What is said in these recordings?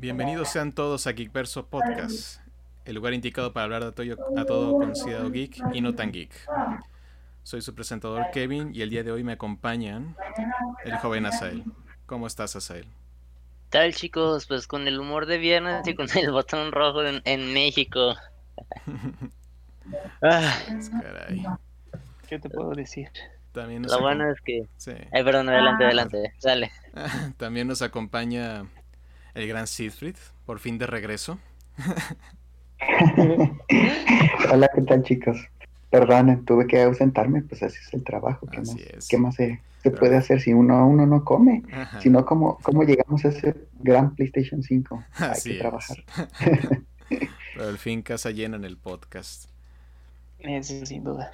Bienvenidos sean todos a Geekverso Podcast, el lugar indicado para hablar de todo, a todo considerado geek y no tan geek. Soy su presentador Kevin y el día de hoy me acompañan el joven Asael. ¿Cómo estás, Asael? tal chicos? Pues con el humor de viernes y con el botón rojo en, México. ah, caray. ¿Qué te puedo decir? También Lo bueno es que... Ay, perdón, adelante, adelante, dale. También nos acompaña el gran Siegfried, por fin de regreso. Hola, ¿qué tal chicos? Perdonen, tuve que ausentarme, pues así es el trabajo. ¿Qué más, ¿qué más se, puede hacer si uno, uno no come? Si no, ¿cómo, ¿cómo llegamos a ese gran PlayStation 5? Hay que trabajar. Pero al fin casa llena en el podcast. Sí, sin duda.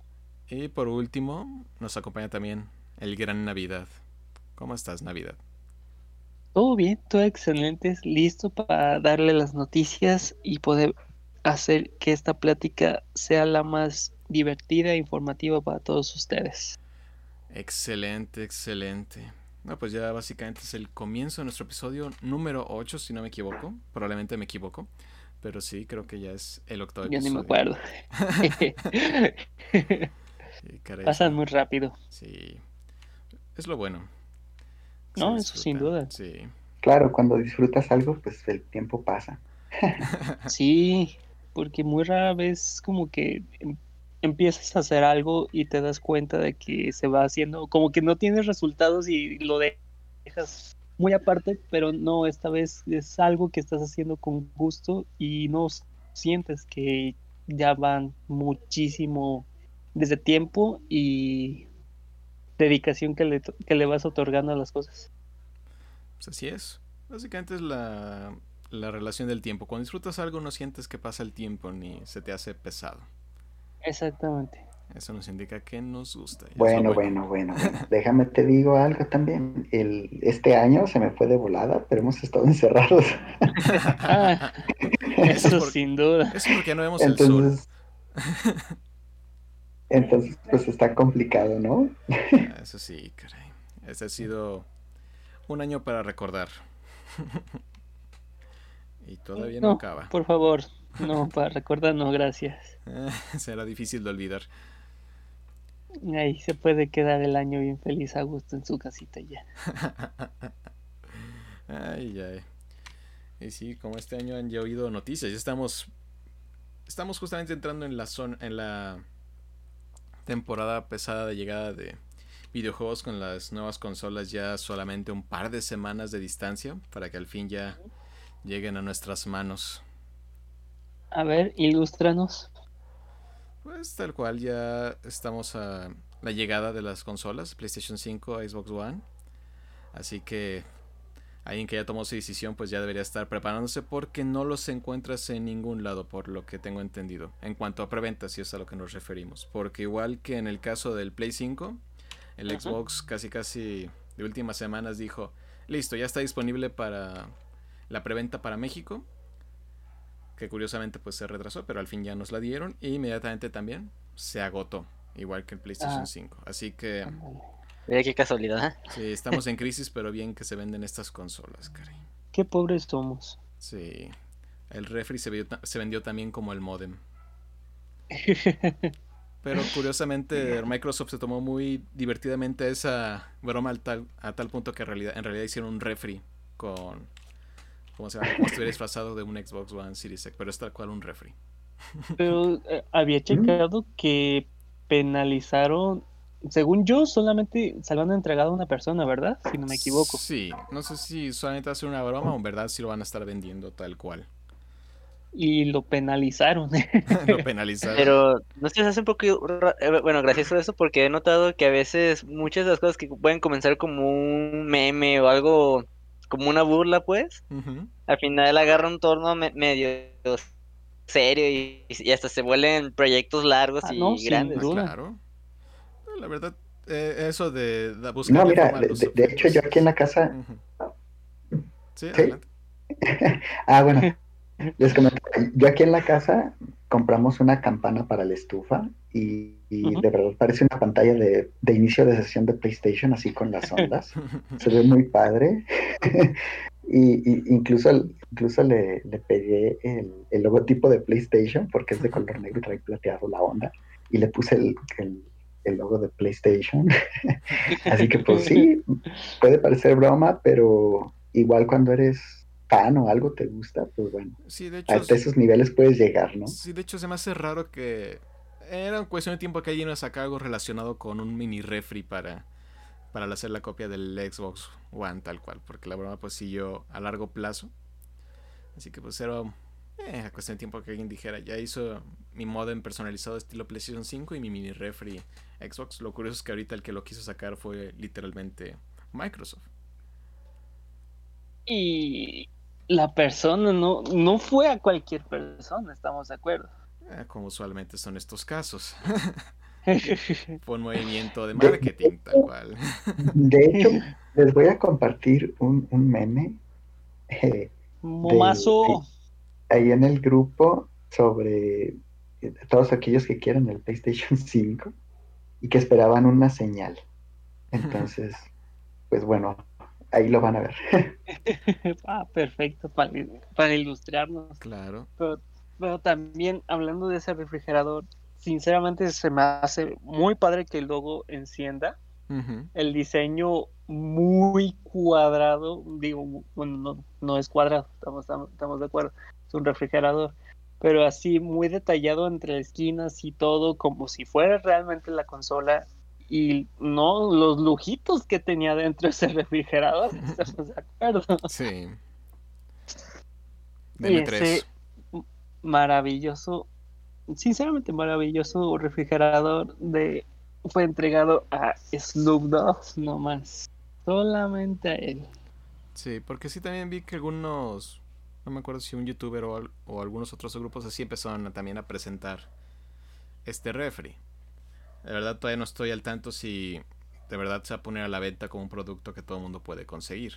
Y por último, nos acompaña también el gran Navidad. ¿Cómo estás, Navidad? Todo bien, todo excelente, listo para darle las noticias y poder hacer que esta plática sea la más divertida e informativa para todos ustedes. Excelente, excelente. No, pues ya básicamente es el comienzo de nuestro episodio número 8, si no me equivoco. Probablemente me equivoco. Pero sí, creo que ya es el octavo Yo ni me acuerdo. Pasan muy rápido. Sí. Es lo bueno. No, eso sin duda. Sí. Claro, cuando disfrutas algo, pues el tiempo pasa. sí, porque muy rara vez como que em, empiezas a hacer algo y te das cuenta de que se va haciendo, como que no tienes resultados y lo dejas muy aparte, pero no, esta vez es algo que estás haciendo con gusto y no sientes que ya van muchísimo desde tiempo y dedicación que le, que le vas otorgando a las cosas. Pues así es. Básicamente es la, la relación del tiempo. Cuando disfrutas algo no sientes que pasa el tiempo ni se te hace pesado. Exactamente. Eso nos indica que nos gusta. Bueno, bueno, bueno, Déjame te digo algo también. El, este año se me fue de volada, pero hemos estado encerrados. Ah, eso, sin duda. Eso porque no vemos el sol. Entonces, pues está complicado, ¿no? Ah, eso sí, caray. Ese ha sido un año para recordar. y todavía no, acaba. Por favor, no, para recordar no, gracias. Será difícil de olvidar. Ahí se puede quedar el año bien feliz a gusto en su casita ya. ay, ay. Y sí, como este año han ya oído noticias, ya estamos estamos justamente entrando en la zona en la temporada pesada de llegada de videojuegos con las nuevas consolas ya solamente un par de semanas de distancia para que al fin ya lleguen a nuestras manos. A ver, ilústranos. Pues tal cual ya estamos a la llegada de las consolas, PlayStation 5, Xbox One. Así que alguien que ya tomó su decisión pues ya debería estar preparándose porque no los encuentras en ningún lado por lo que tengo entendido. En cuanto a preventa, si es a lo que nos referimos. Porque igual que en el caso del Play 5, el Xbox casi casi de últimas semanas dijo, listo, ya está disponible para la preventa para México, que curiosamente pues se retrasó, pero al fin ya nos la dieron y inmediatamente también se agotó, igual que el PlayStation 5. Ah. Así que... Mira qué casualidad. ¿eh? Sí, estamos en crisis, pero bien que se venden estas consolas, cari. Qué pobres somos. Sí. El refri se, se vendió también como el modem. Pero curiosamente Microsoft se tomó muy divertidamente esa broma al tal, a tal punto que en realidad, en realidad hicieron un refri con... Como se llama? Como si estuviera disfrazado de un Xbox One Series X, pero es tal cual un refri. Pero eh, había checado que penalizaron, según yo, solamente se lo han entregado a una persona, ¿verdad? Si no me equivoco. Sí, no sé si solamente hace una broma o en verdad si lo van a estar vendiendo tal cual y lo penalizaron. lo penalizaron. Pero no sé, hace un poco, eh, bueno, gracias por eso, porque he notado que a veces muchas de las cosas que pueden comenzar como un meme o algo, como una burla, pues, al final agarra un torno medio serio y, hasta se vuelven proyectos largos ah, y grandes. Claro. La verdad, eh, eso de, buscar... No, mira, de, hecho yo aquí en la casa... Sí, adelante. ah, bueno. Les comento, yo aquí en la casa compramos una campana para la estufa y, de verdad parece una pantalla de, inicio de sesión de PlayStation así con las ondas. Se ve muy padre. Y, incluso, incluso le, le pegué el, el, logotipo de PlayStation porque es de color negro y trae plateado la onda. Y le puse el, el logo de PlayStation. Así que pues sí, puede parecer broma, pero igual cuando eres fan o algo te gusta, pues bueno, sí, de hecho, hasta esos niveles puedes llegar, ¿no? Sí, de hecho se me hace raro que era cuestión de tiempo que alguien nos saca algo relacionado con un mini refri para, para hacer la copia del Xbox One tal cual, porque la broma pues siguió a largo plazo. Así que pues era eh, cuestión de tiempo que alguien dijera, ya hizo mi modem personalizado estilo PlayStation 5 y mi mini refri Xbox. Lo curioso es que ahorita el que lo quiso sacar fue literalmente Microsoft. Y la persona no, no fue a cualquier persona, estamos de acuerdo. Eh, como usualmente son estos casos. fue un movimiento de marketing, tal cual. de hecho, les voy a compartir un, meme. Eh, Momazo. Ahí en el grupo sobre eh, todos aquellos que quieren el PlayStation 5 y que esperaban una señal. Entonces, pues bueno, ahí lo van a ver. ah, perfecto, para, para ilustrarnos. Claro. Pero, también, hablando de ese refrigerador, sinceramente se me hace muy padre que el logo encienda. El diseño muy cuadrado, digo, bueno, no, no es cuadrado, estamos, estamos de acuerdo, es un refrigerador pero así muy detallado entre esquinas y todo, como si fuera realmente la consola. Y no los lujitos que tenía dentro ese refrigerador, ¿estamos de acuerdo? Sí. Y ese maravilloso, sinceramente maravilloso refrigerador de fue entregado a Snoop Dogg, no más. Solamente a él. Sí, porque sí también vi que algunos no me acuerdo si un youtuber o, algunos otros grupos así empezaron también a presentar este refri. De verdad todavía no estoy al tanto si de verdad se va a poner a la venta como un producto que todo el mundo puede conseguir.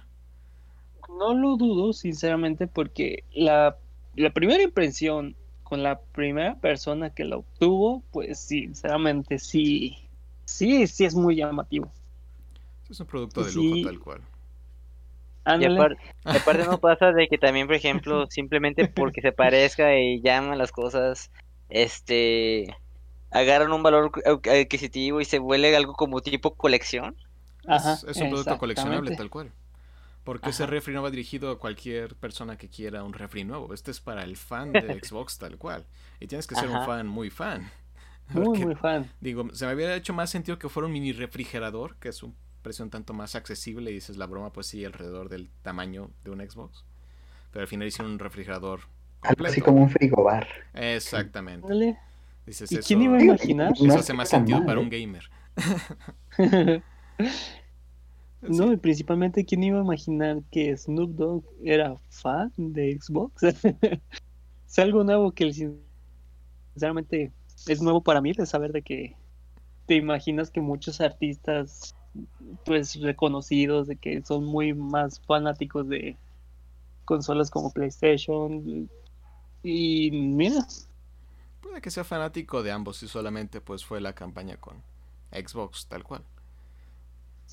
No lo dudo, sinceramente, porque la, la primera impresión con la primera persona que lo obtuvo, pues sinceramente sí, sí, sí es muy llamativo. Es un producto de lujo tal cual. Y aparte, no pasa de que también, por ejemplo, simplemente porque se parezca y llaman las cosas, este, agarran un valor adquisitivo y se vuelve algo como tipo colección. es, un producto coleccionable tal cual. Porque ese refri no va dirigido a cualquier persona que quiera un refri nuevo. Este es para el fan de Xbox tal cual. Y tienes que ser un fan muy fan. Muy, muy fan. Digo, se me había hecho más sentido que fuera un mini refrigerador, que es un precio un tanto más accesible y dices la broma pues sí alrededor del tamaño de un Xbox. Pero al final hicieron un refrigerador completo. así como un frigobar. Exactamente. Dices, ¿Y quién iba a imaginar? eso hace más sentido para un ¿eh? gamer. No y principalmente quién iba a imaginar que Snoop Dogg era fan de Xbox es algo nuevo que sinceramente es nuevo para mí de saber de que te imaginas que muchos artistas pues reconocidos de que son muy más fanáticos de consolas como PlayStation. Y mira. Puede que sea fanático de ambos y solamente pues fue la campaña con Xbox tal cual.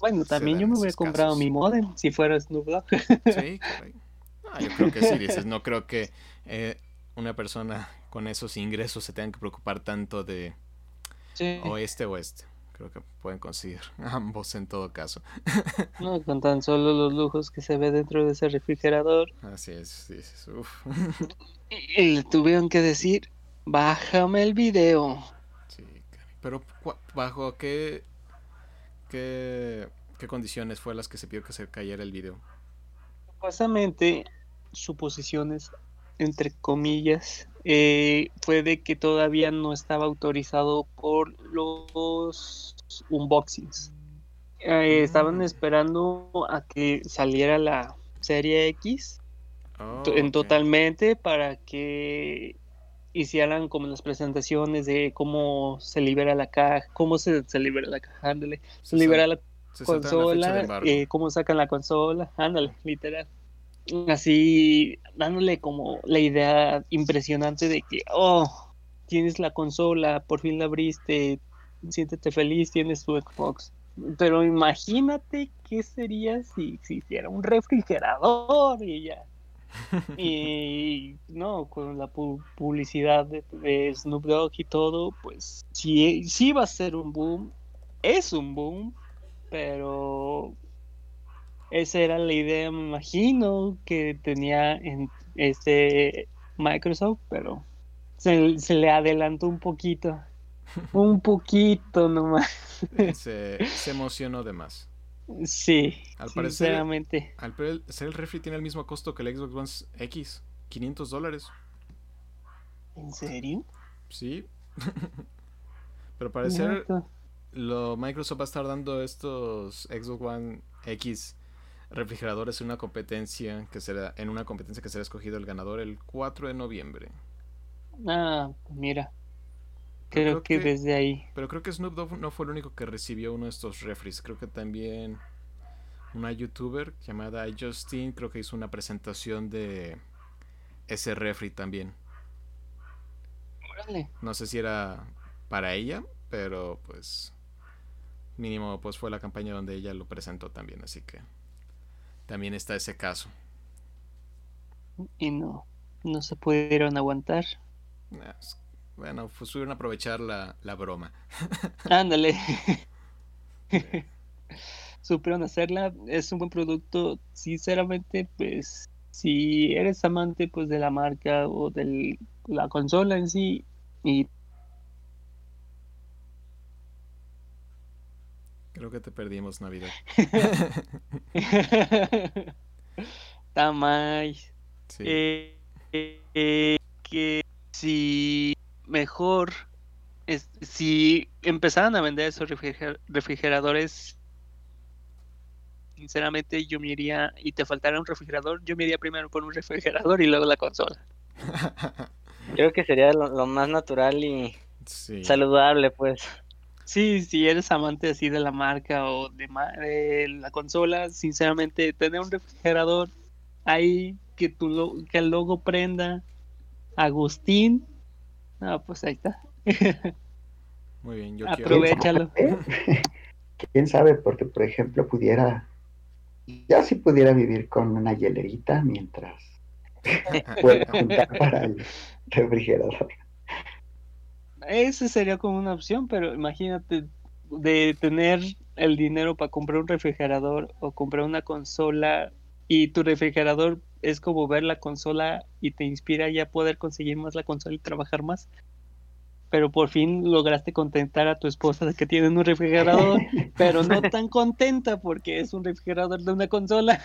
Bueno también yo me hubiera comprado mi modem si fuera Snoop Dogg sí yo creo que sí dices no creo que eh, una persona con esos ingresos se tenga que preocupar tanto de oeste o oeste creo que pueden conseguir ambos en todo caso. no, con tan solo los lujos que se ve dentro de ese refrigerador. Así es, sí, Y, le tuvieron que decir, bájame el video. Sí, pero ¿bajo qué, qué, qué condiciones fue las que se pidió que se cayera el video? Supuestamente, suposiciones, entre comillas, eh, fue de que todavía no estaba autorizado por los unboxings. Eh, estaban mm. esperando a que saliera la serie X oh, en totalmente para que hicieran como las presentaciones de cómo se libera la caja, cómo se, libera la caja, ándale, se, libera la consola, eh, cómo sacan la consola, ándale, literal así dándole como la idea impresionante de que, oh, tienes la consola, por fin la abriste, siéntete feliz, tienes tu Xbox. Pero imagínate qué sería si, si hiciera un refrigerador y ya. y no, con la publicidad de, Snoop Dogg y todo, pues sí, sí va a ser un boom. Es un boom, pero esa era la idea, me imagino, que tenía en este Microsoft, pero se, se le adelantó un poquito. un poquito nomás. se, se emocionó de más. Sí, al parecer, al parecer el refri tiene el mismo costo que el Xbox One X, 500 dólares. ¿En serio? Sí. Pero parecer lo Microsoft va a estar dando estos Xbox One X refrigeradores en una competencia que será en una competencia que será escogido el ganador el 4 de noviembre. Ah, mira. Creo, que, desde ahí. Pero creo que Snoop Dogg no fue el único que recibió uno de estos refries. Creo que también una youtuber llamada Justin creo que hizo una presentación de ese refri también. No sé si era para ella, pero pues mínimo pues fue la campaña donde ella lo presentó también, así que también está ese caso. Y no, no se pudieron aguantar. Bueno, pues a aprovechar la, la broma. Ándale. Supieron hacerla, es un buen producto. Sinceramente, pues, si eres amante pues de la marca o de la consola en sí, y Creo que te perdimos Navidad. Tamay. Sí. Eh, eh, que si mejor es, si empezaran a vender esos refrigeradores, sinceramente yo me iría, y te faltara un refrigerador, yo me iría primero por un refrigerador y luego la consola. Creo que sería lo, más natural y saludable, pues. Sí, si eres amante así de la marca o de, de la consola, sinceramente, tener un refrigerador ahí que, tu que el logo prenda Agustín Ah, pues ahí está. Muy bien, yo Aprovechalo. ¿Quién sabe? Porque, por ejemplo, pudiera, ya si pudiera vivir con una hielerita mientras pueda juntar para el refrigerador. Esa sería como una opción, pero imagínate de tener el dinero para comprar un refrigerador o comprar una consola y tu refrigerador es como ver la consola y te inspira ya poder conseguir más la consola y trabajar más. Pero por fin lograste contentar a tu esposa de que tienen un refrigerador, pero no tan contenta porque es un refrigerador de una consola.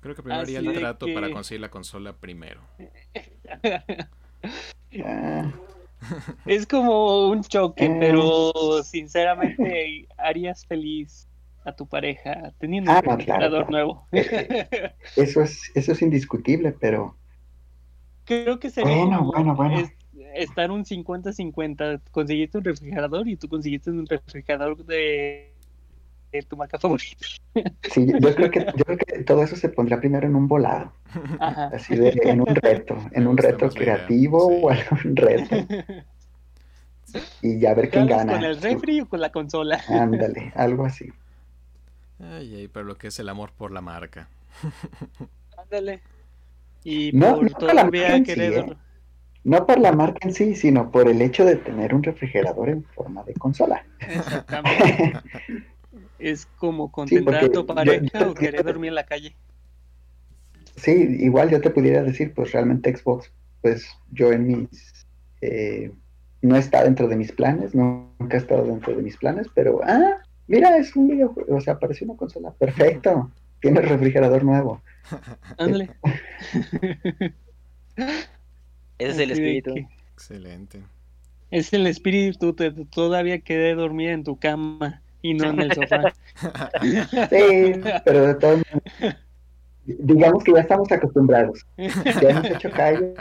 Creo que primero haría el trato para conseguir la consola primero. es como un choque, pero sinceramente harías feliz a tu pareja teniendo un ah, refrigerador nuevo. Eh, eh, eso es, eso es indiscutible, pero creo que sería bueno, bueno, estar un 50-50. Conseguiste un refrigerador y tú conseguiste un refrigerador de, tu marca favorita. Sí, yo creo, que, yo creo que todo eso se pondrá primero en un volado. Así de, en un reto, en un reto creativo o algún reto. Y ya ver quién gana. ¿Con el refri o con la consola? Ándale, algo así. Ay, ay, pero lo que es el amor por la marca. Ándale. Y no, por todavía querer... ¿eh? No por la marca en sí, sino por el hecho de tener un refrigerador en forma de consola. Exactamente. es como contentar a tu pareja o querer dormir en la calle. Sí, igual yo te pudiera decir, pues realmente Xbox, pues yo en mis... Eh, no está dentro de mis planes, nunca ha estado dentro de mis planes, pero ah, Mira, es un videojuego, o sea, apareció una consola. Perfecto. Tiene refrigerador nuevo. Ándale. Ese es el espíritu. Excelente. Es el espíritu, te, todavía quedé dormida en tu cama y no en el sofá. sí, pero de todos digamos que ya estamos acostumbrados. Ya hemos hecho callo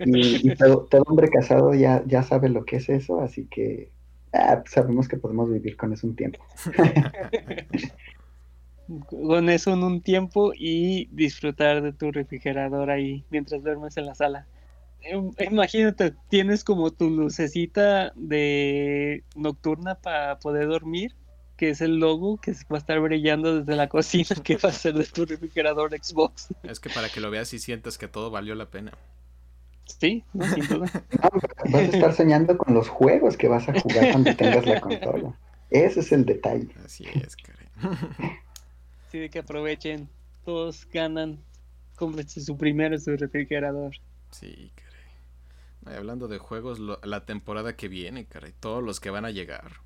y, todo, todo, hombre casado ya, ya sabe lo que es eso, así que Ah, pues sabemos que podemos vivir con eso un tiempo. con eso en un tiempo y disfrutar de tu refrigerador ahí mientras duermes en la sala. Em, imagínate, tienes como tu lucecita de nocturna para poder dormir, que es el logo que va a estar brillando desde la cocina, que va a ser de tu refrigerador Xbox. Es que para que lo veas y sientas que todo valió la pena. Sí, no, sin duda. vas a estar soñando con los juegos que vas a jugar cuando tengas la consola. Ese es el detalle. Así es, caray. Sí, de que aprovechen. Todos ganan. Cómprense su primero su refrigerador. Sí, hablando de juegos, la temporada que viene, caray. Todos los que van a llegar.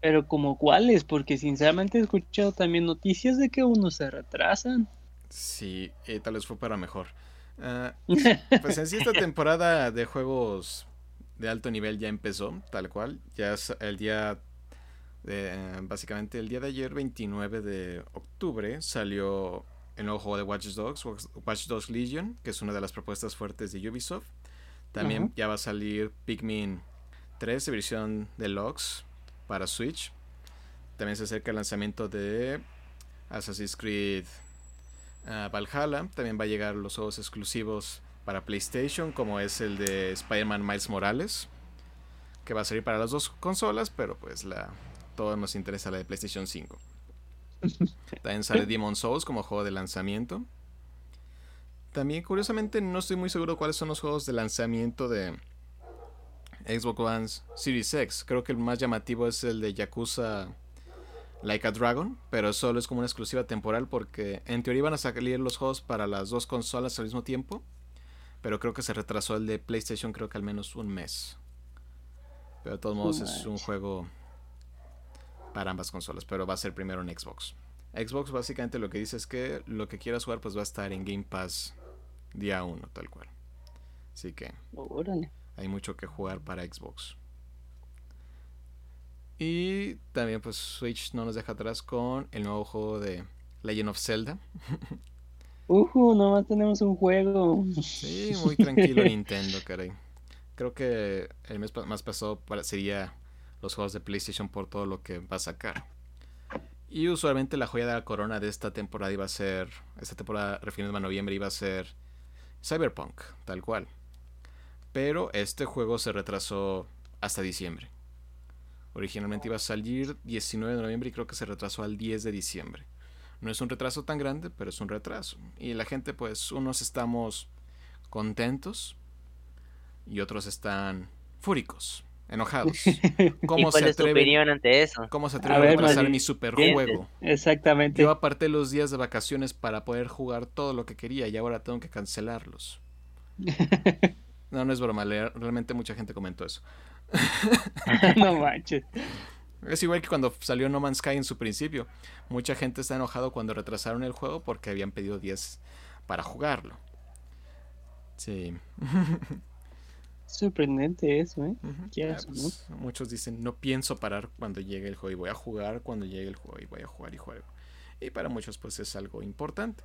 Pero como cuáles, porque sinceramente he escuchado también noticias de que unos se retrasan. Sí, y tal vez fue para mejor. Ah, pues en sí esta temporada de juegos de alto nivel ya empezó, tal cual. Ya es el día, de, básicamente el día de ayer, 29 de octubre, salió el nuevo juego de Watch Dogs, Watch Dogs Legion, que es una de las propuestas fuertes de Ubisoft. También ya va a salir Pikmin 3, versión deluxe para Switch. También se acerca el lanzamiento de Assassin's Creed Valhalla. También va a llegar los juegos exclusivos para PlayStation, como es el de Spider-Man Miles Morales, que va a salir para las dos consolas, pero pues la todo nos interesa la de PlayStation 5. También sale Demon Souls como juego de lanzamiento. También, curiosamente, no estoy muy seguro cuáles son los juegos de lanzamiento de Xbox One Series X. Creo que el más llamativo es el de Yakuza Like a Dragon, pero solo es como una exclusiva temporal porque en teoría iban a salir los juegos para las dos consolas al mismo tiempo, pero creo que se retrasó el de PlayStation creo que al menos un mes. Pero de todos modos es un juego para ambas consolas, pero va a ser primero en Xbox. Xbox básicamente lo que dice es que lo que quieras jugar pues va a estar en Game Pass día 1 tal cual. Así que hay mucho que jugar para Xbox. Y también pues Switch no nos deja atrás con el nuevo juego de Legend of Zelda. Uh, nomás tenemos un juego. Sí, muy tranquilo Nintendo, caray. Creo que el mes más pasado sería los juegos de PlayStation por todo lo que va a sacar. Y usualmente la joya de la corona de esta temporada iba a ser, esta temporada refiriéndome a noviembre, iba a ser Cyberpunk, tal cual. Pero este juego se retrasó hasta diciembre. Originalmente iba a salir 19 de noviembre y creo que se retrasó al 10 de diciembre. No es un retraso tan grande, pero es un retraso. Y la gente, pues, unos estamos contentos y otros están fúricos, enojados. ¿Cómo se es tu opinión ante eso? ¿Cómo se atreve a, retrasar mi superjuego? Exactamente. Yo aparté los días de vacaciones para poder jugar todo lo que quería y ahora tengo que cancelarlos. No, no es broma, realmente mucha gente comentó eso. no manches. Es igual que cuando salió No Man's Sky en su principio. Mucha gente está enojado cuando retrasaron el juego porque habían pedido 10 para jugarlo. Sí. Sorprendente eso, ¿eh? Pues, muchos dicen, no pienso parar cuando llegue el juego y voy a jugar cuando llegue el juego y voy a jugar y juego. Y para muchos pues es algo importante.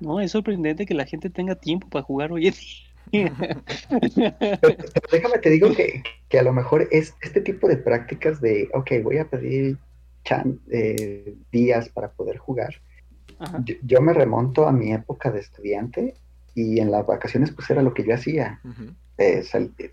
No, es sorprendente que la gente tenga tiempo para jugar hoy en día. déjame te digo que, a lo mejor es este tipo de prácticas de, ok, voy a pedir eh, días para poder jugar. Yo, me remonto a mi época de estudiante y en las vacaciones pues era lo que yo hacía. Eh,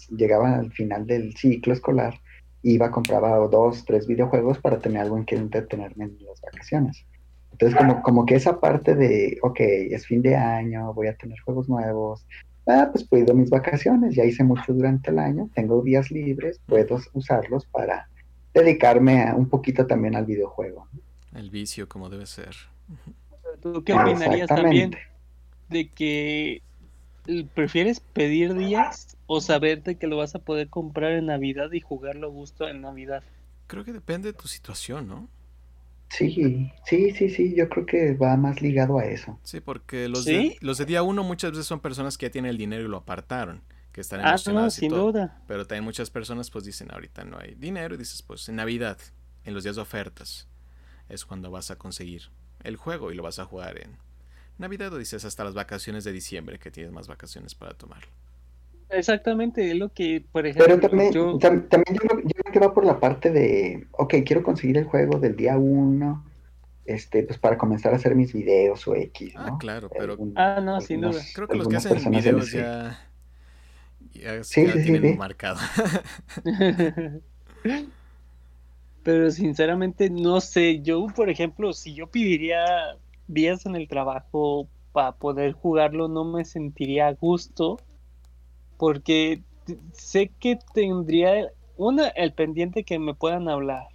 llegaba al final del ciclo escolar, iba, compraba dos, tres videojuegos para tener algo en que entretenerme en las vacaciones. Entonces como, como que esa parte de, ok, es fin de año, voy a tener juegos nuevos, ah, pues puedo mis vacaciones, ya hice mucho durante el año, tengo días libres, puedo usarlos para dedicarme un poquito también al videojuego. El vicio como debe ser. ¿Tú qué opinarías también de que prefieres pedir días o saberte que lo vas a poder comprar en Navidad y jugarlo a gusto en Navidad? Creo que depende de tu situación, ¿no? Sí, sí, sí, sí, yo creo que va más ligado a eso. Sí, porque los, De, los de día uno muchas veces son personas que ya tienen el dinero y lo apartaron, que están ah, emocionadas sin duda. Pero también muchas personas pues dicen, ahorita no hay dinero y dices, pues en Navidad, en los días de ofertas, es cuando vas a conseguir el juego y lo vas a jugar en Navidad o dices hasta las vacaciones de diciembre que tienes más vacaciones para tomarlo. Exactamente, es lo que, por ejemplo. Pero también yo, también yo, creo que va por la parte de, ok, quiero conseguir el juego del día uno, este, pues para comenzar a hacer mis videos o X, ah, ¿no? Ah, claro, pero... ah, no, sin duda. Creo que los que hacen videos ya... Ya, sí, ya tienen marcado. pero sinceramente no sé, yo por ejemplo, si yo pediría días en el trabajo para poder jugarlo, no me sentiría a gusto porque sé que tendría una el pendiente que me puedan hablar.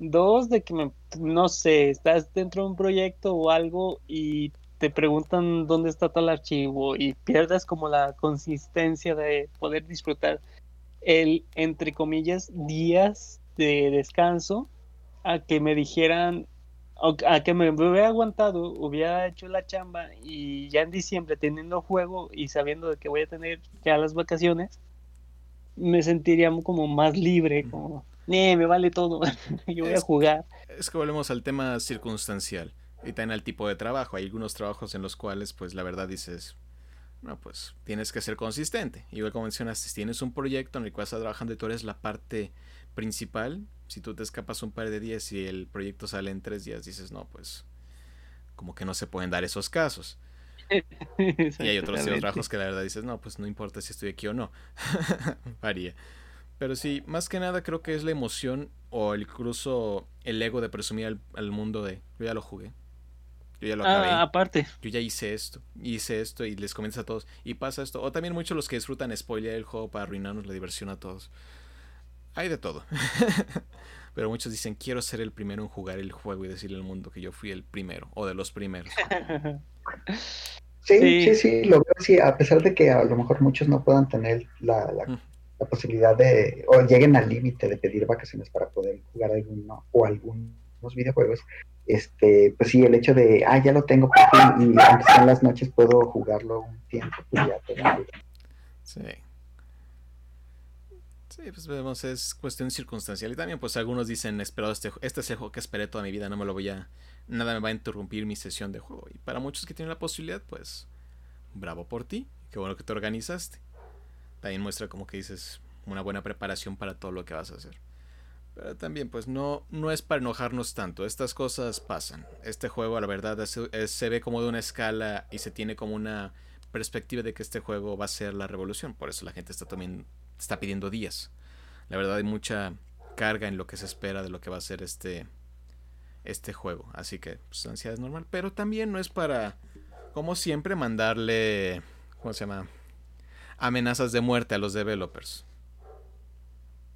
Dos de que me no sé estás dentro de un proyecto o algo y te preguntan dónde está tal archivo y pierdas como la consistencia de poder disfrutar el entre comillas días de descanso a que me dijeran a que me hubiera aguantado, hubiera hecho la chamba y ya en diciembre teniendo juego y sabiendo de que voy a tener ya las vacaciones, me sentiría como más libre, como, me vale todo, yo voy a jugar. Es que volvemos al tema circunstancial y también al tipo de trabajo. Hay algunos trabajos en los cuales, pues la verdad dices, no, pues tienes que ser consistente. Igual como mencionaste, si tienes un proyecto en el cual estás trabajando y tú eres la parte principal, si tú te escapas un par de días y el proyecto sale en tres días, dices, no, pues como que no se pueden dar esos casos. y hay otros trabajos que la verdad dices, no, pues no importa si estoy aquí o no. Varía. Pero sí, más que nada creo que es la emoción o incluso el ego de presumir al, mundo de, yo ya lo jugué. Yo ya lo acabé. Ah, aparte. Yo ya hice esto, hice esto y les comienza a todos. Y pasa esto. O también muchos los que disfrutan spoiler el juego para arruinarnos la diversión a todos. Hay de todo. Pero muchos dicen, quiero ser el primero en jugar el juego y decirle al mundo que yo fui el primero o de los primeros. Sí, sí, sí, lo veo así, a pesar de que a lo mejor muchos no puedan tener la, la, posibilidad de, o lleguen al límite de pedir vacaciones para poder jugar alguno o algunos videojuegos, este, pues sí, el hecho de, ah, ya lo tengo por fin y aunque sean las noches puedo jugarlo un tiempo, pues ya te Sí. Sí, pues vemos, es cuestión circunstancial. Y también, pues algunos dicen, esperado este, este es el juego que esperé toda mi vida, no me lo voy a. Nada me va a interrumpir mi sesión de juego. Y para muchos que tienen la posibilidad, pues. Bravo por ti. Qué bueno que te organizaste. También muestra como que dices una buena preparación para todo lo que vas a hacer. Pero también, pues no, no es para enojarnos tanto. Estas cosas pasan. Este juego, la verdad, se ve como de una escala y se tiene como una perspectiva de que este juego va a ser la revolución. Por eso la gente está también está pidiendo días. La verdad hay mucha carga en lo que se espera de lo que va a ser este este juego, así que pues ansiedad es normal, pero también no es para como siempre mandarle ¿cómo se llama? amenazas de muerte a los developers.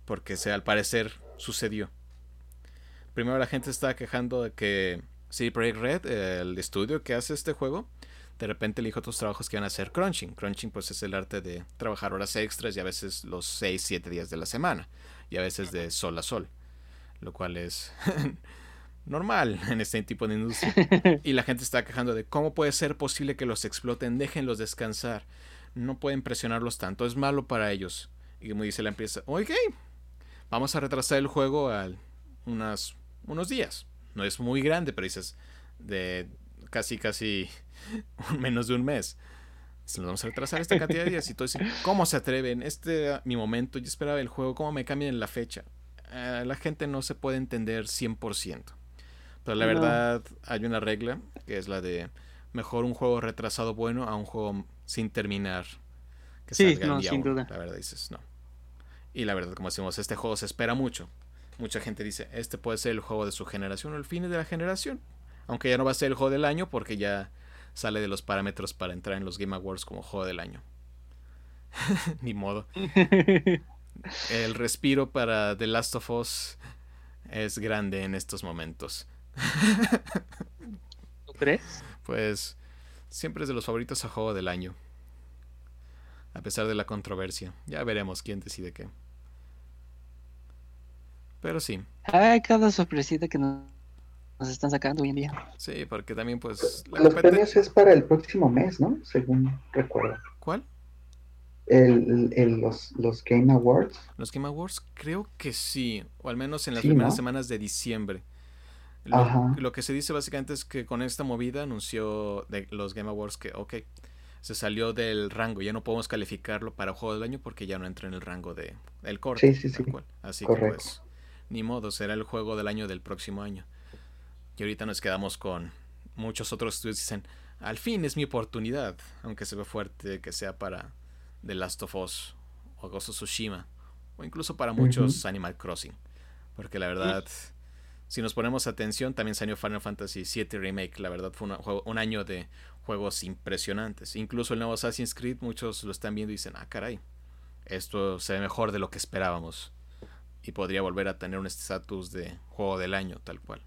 Porque se, al parecer sucedió. Primero la gente estaba quejando de que CD Projekt Red, el estudio que hace este juego, de repente elijo otros trabajos que van a hacer crunching. Crunching pues es el arte de trabajar horas extras y a veces los 6, 7 días de la semana y a veces de sol a sol, lo cual es normal en este tipo de industria. Y la gente está quejando de cómo puede ser posible que los exploten, déjenlos descansar, no pueden presionarlos tanto, es malo para ellos. Y como dice la empresa, ok, vamos a retrasar el juego a unas, unos días. No es muy grande, pero dices, de casi, casi menos de un mes. Se nos vamos a retrasar esta cantidad de días. Y todo ¿cómo se atreven? Este mi momento, yo esperaba el juego, ¿cómo me cambian la fecha? Eh, la gente no se puede entender 100%. Pero la verdad, hay una regla que es la de mejor un juego retrasado bueno a un juego sin terminar. Que sí, no, sin duda. La verdad dices, no. Y la verdad, como decimos, este juego se espera mucho. Mucha gente dice, este puede ser el juego de su generación o el fin de la generación. Aunque ya no va a ser el juego del año porque ya sale de los parámetros para entrar en los Game Awards como juego del año. Ni modo. El respiro para The Last of Us es grande en estos momentos. ¿Tú crees? Pues siempre es de los favoritos a juego del año. A pesar de la controversia. Ya veremos quién decide qué. Pero sí. Ay, cada sorpresita que nos nos están sacando hoy en día. Sí, porque también pues... Los premios es para el próximo mes, ¿no? Según recuerdo. ¿Cuál? El, los, los, Game Awards. Los Game Awards creo que sí, o al menos en las primeras semanas de diciembre. Lo, lo, que se dice básicamente es que con esta movida anunció de los Game Awards que, ok, se salió del rango, ya no podemos calificarlo para juego del año porque ya no entra en el rango de, del corte. Sí, sí, sí. Así que pues, ni modo, será el juego del año del próximo año. Y ahorita nos quedamos con muchos otros estudios que dicen, al fin es mi oportunidad, aunque se ve fuerte que sea para The Last of Us o Ghost of Tsushima, o incluso para muchos Animal Crossing. Porque la verdad, si nos ponemos atención, también salió Final Fantasy VII Remake. La verdad fue un año de juegos impresionantes. Incluso el nuevo Assassin's Creed, muchos lo están viendo y dicen, ah, caray, esto se ve mejor de lo que esperábamos. Y podría volver a tener un estatus de juego del año, tal cual.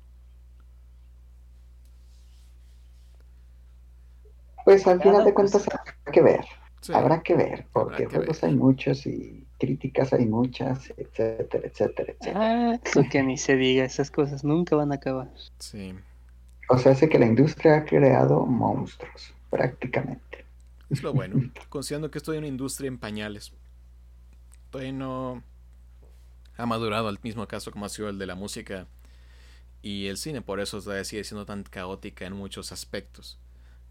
Pues al final de cuentas habrá que ver. Habrá que ver, porque juegos hay muchos y críticas hay muchas, etcétera, etcétera, etcétera. Ah, eso que ni se diga, esas cosas nunca van a acabar. Sí. O sea, hace que la industria ha creado monstruos, prácticamente. Es lo bueno, considerando que estoy en una industria en pañales. Todavía no ha madurado al mismo caso como ha sido el de la música y el cine, por eso sigue siendo tan caótica en muchos aspectos.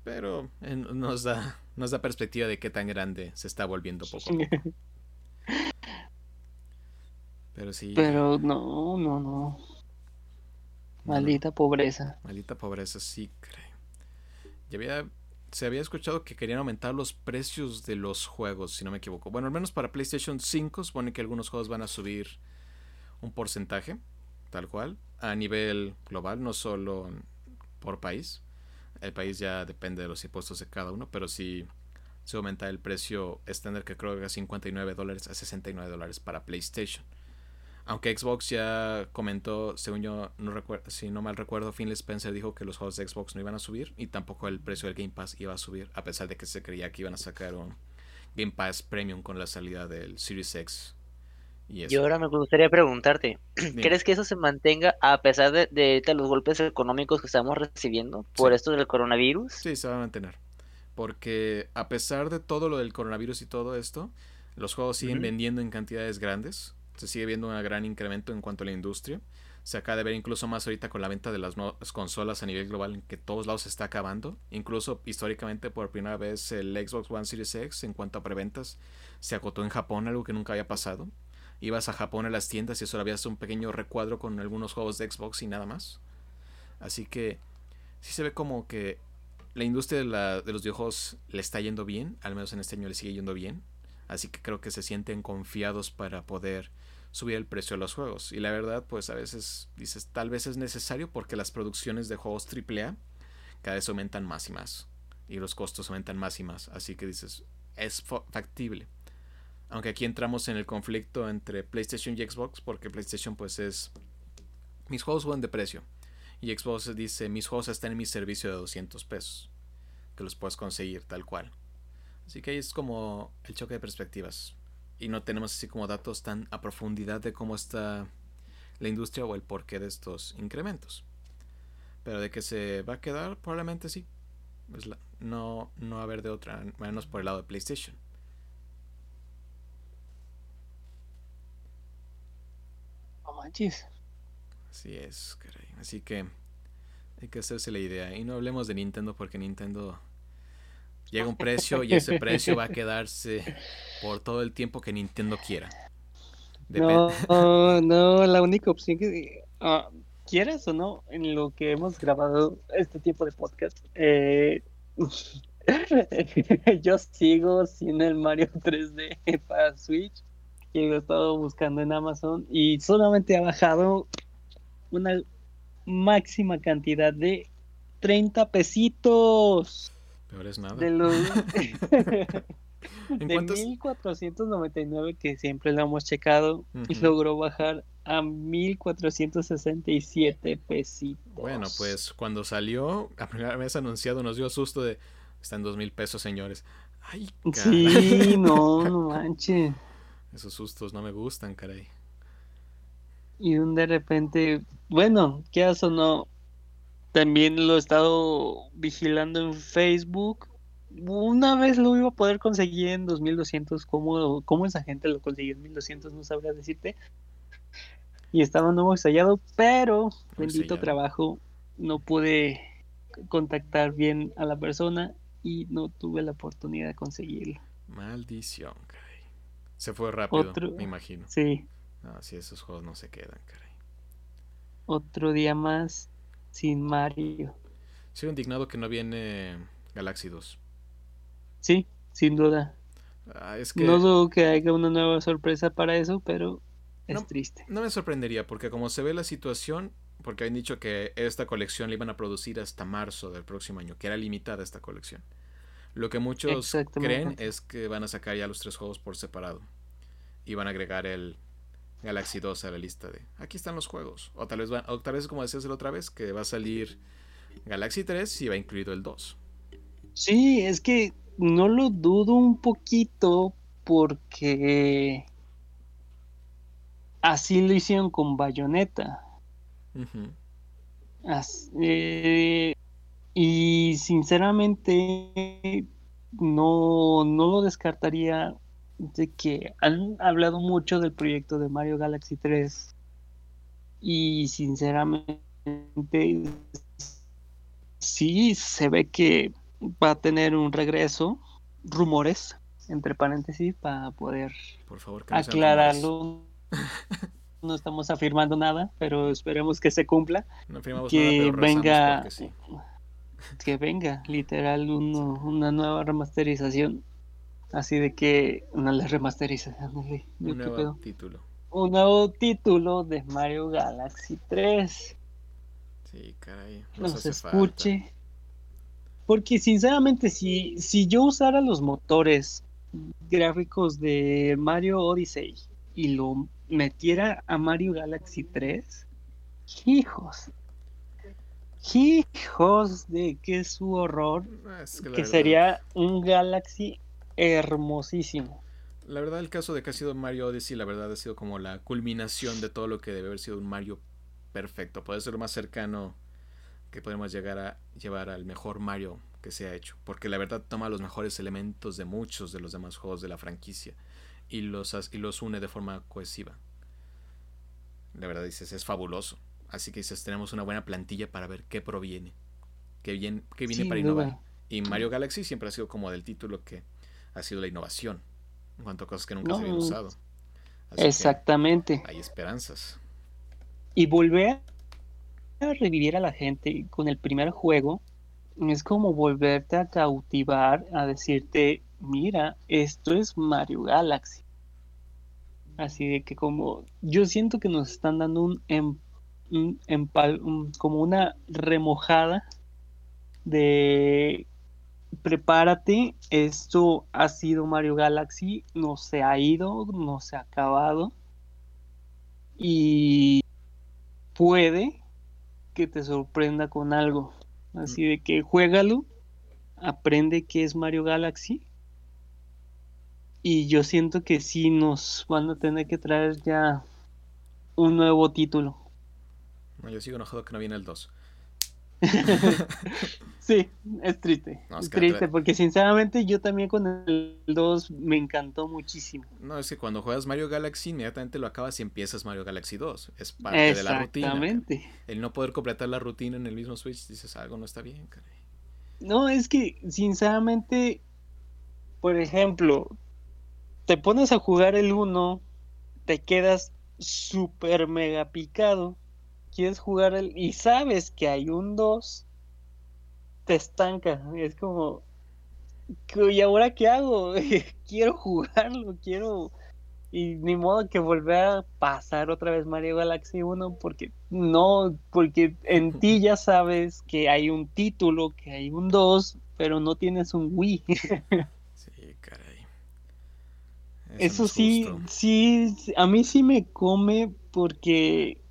Pero nos da, nos da perspectiva de qué tan grande se está volviendo poco a poco. Pero sí. Pero no, no, no. Maldita pobreza. Maldita pobreza, sí, creo. Ya había, se había escuchado que querían aumentar los precios de los juegos, si no me equivoco. Bueno, al menos para PlayStation 5 supone que algunos juegos van a subir un porcentaje, tal cual, a nivel global, no solo por país. El país ya depende de los impuestos de cada uno, pero sí se aumenta el precio estándar que creo que es 59 dólares a 69 dólares para PlayStation. Aunque Xbox ya comentó, según yo, no si no mal recuerdo, Phil Spencer dijo que los juegos de Xbox no iban a subir y tampoco el precio del Game Pass iba a subir, a pesar de que se creía que iban a sacar un Game Pass Premium con la salida del Series X. Y, ahora me gustaría preguntarte, ¿crees que eso se mantenga a pesar de, los golpes económicos que estamos recibiendo por esto del coronavirus? Sí, se va a mantener. Porque a pesar de todo lo del coronavirus y todo esto, los juegos siguen vendiendo en cantidades grandes se sigue viendo un gran incremento en cuanto a la industria. Se acaba de ver incluso más ahorita con la venta de las nuevas consolas a nivel global en que todos lados se está acabando. Incluso históricamente por primera vez el Xbox One Series X en cuanto a preventas se acotó en Japón, algo que nunca había pasado. Ibas a Japón a las tiendas y solo había un pequeño recuadro con algunos juegos de Xbox y nada más. Así que sí se ve como que la industria de, de los videojuegos le está yendo bien, al menos en este año le sigue yendo bien. Así que creo que se sienten confiados para poder subir el precio de los juegos. Y la verdad, pues a veces dices, tal vez es necesario porque las producciones de juegos AAA cada vez aumentan más y más. Y los costos aumentan más y más. Así que dices, es factible. Aunque aquí entramos en el conflicto entre PlayStation y Xbox, porque PlayStation pues es... Mis juegos suben de precio. Y Xbox dice, mis juegos están en mi servicio de 200 pesos. Que los puedes conseguir tal cual. Así que ahí es como el choque de perspectivas y no tenemos así como datos tan a profundidad de cómo está la industria o el porqué de estos incrementos. Pero de que se va a quedar, probablemente sí. no, no va a haber de otra, menos por el lado de PlayStation. Manches. Así es, caray. Así que hay que hacerse la idea. Y no hablemos de Nintendo porque Nintendo llega un precio y ese precio va a quedarse por todo el tiempo que Nintendo quiera. No, no, la única opción que uh, quieras o no, en lo que hemos grabado este tiempo de podcast, eh, yo sigo sin el Mario 3D para Switch y lo he estado buscando en Amazon y solamente ha bajado una máxima cantidad de 30 pesitos. Peor es nada. De los... de 1499 que siempre lo hemos checado y logró bajar a 1467 pesitos. Bueno, pues cuando salió, la primera vez anunciado nos dio susto de está en dos mil pesos, señores. Ay, Sí, no, no manches. Esos sustos no me gustan, caray. Y de repente, bueno, ¿qué o no? También lo he estado vigilando en Facebook una vez lo iba a poder conseguir en 2200. ¿Cómo, cómo esa gente lo consiguió en 1200? No sabría decirte. Y estaba nuevo ensayado, pero bendito trabajo. No pude contactar bien a la persona y no tuve la oportunidad de conseguirlo. Maldición, caray. Se fue rápido, me imagino. Sí. No, si esos juegos no se quedan, caray. Otro día más sin Mario. Sigo indignado que no viene Galaxy 2. Sí, sin duda. Ah, no dudo que haya una nueva sorpresa para eso, pero es triste. No me sorprendería, porque como se ve la situación, porque han dicho que esta colección la iban a producir hasta marzo del próximo año, que era limitada esta colección. Lo que muchos creen es que van a sacar ya los tres juegos por separado. Y van a agregar el Galaxy 2 a la lista de aquí están los juegos. O tal vez, va, o tal vez como decías la otra vez, que va a salir Galaxy 3 y va incluido el 2. Sí, es que no lo dudo un poquito porque así lo hicieron con Bayonetta. Eh, y sinceramente no, no lo descartaría de que han hablado mucho del proyecto de Mario Galaxy 3 y sinceramente sí se ve que va a tener un regreso, rumores, entre paréntesis, para poder Por favor, aclararlo. no estamos afirmando nada, pero esperemos que se cumpla. que venga, que venga, literal, una nueva remasterización. Así de que una remasterización, un nuevo título. Un nuevo título de Mario Galaxy 3. Sí, caray. Nos, escuche. Porque sinceramente, si, si yo usara los motores gráficos de Mario Odyssey y lo metiera a Mario Galaxy 3, hijos, hijos de que su horror, que, sería un Galaxy hermosísimo. La verdad, el caso de que ha sido Mario Odyssey, la verdad ha sido como la culminación de todo lo que debe haber sido un Mario perfecto. Puede ser lo más cercano que podemos llegar a llevar al mejor Mario que se ha hecho. Porque la verdad toma los mejores elementos de muchos de los demás juegos de la franquicia y los, y los une de forma cohesiva. La verdad dices, es fabuloso. Así que tenemos una buena plantilla para ver qué proviene. Qué, bien, qué viene para innovar. Y Mario Galaxy siempre ha sido como del título que ha sido la innovación. En cuanto a cosas que nunca se habían usado. exactamente. Hay esperanzas. Y volver revivir a la gente con el primer juego es como volverte a cautivar, a decirte, mira, esto es Mario Galaxy. Así de que como yo siento que nos están dando un, como una remojada de prepárate, esto ha sido Mario Galaxy, no se ha ido, no se ha acabado y puede que te sorprenda con algo. Así de que juégalo, aprende qué es Mario Galaxy. Y yo siento que sí nos van a tener que traer ya un nuevo título. No, yo sigo enojado que no viene el 2. sí, es triste. es triste porque sinceramente yo también con el 2 me encantó muchísimo. No, es que cuando juegas Mario Galaxy inmediatamente lo acabas y empiezas Mario Galaxy 2. Es parte de la rutina. Exactamente. El no poder completar la rutina en el mismo Switch, dices algo no está bien, caray. No, es que sinceramente, por ejemplo, te pones a jugar el 1, te quedas súper mega picado quieres jugar el, y sabes que hay un 2, te estanca. Es como, ¿y ahora qué hago? quiero jugarlo, quiero... Y ni modo que volver a pasar otra vez Mario Galaxy 1 porque no, porque en ti ya sabes que hay un título, que hay un 2, pero no tienes un Wii. sí, caray. Eso sí, sí, a mí sí me come porque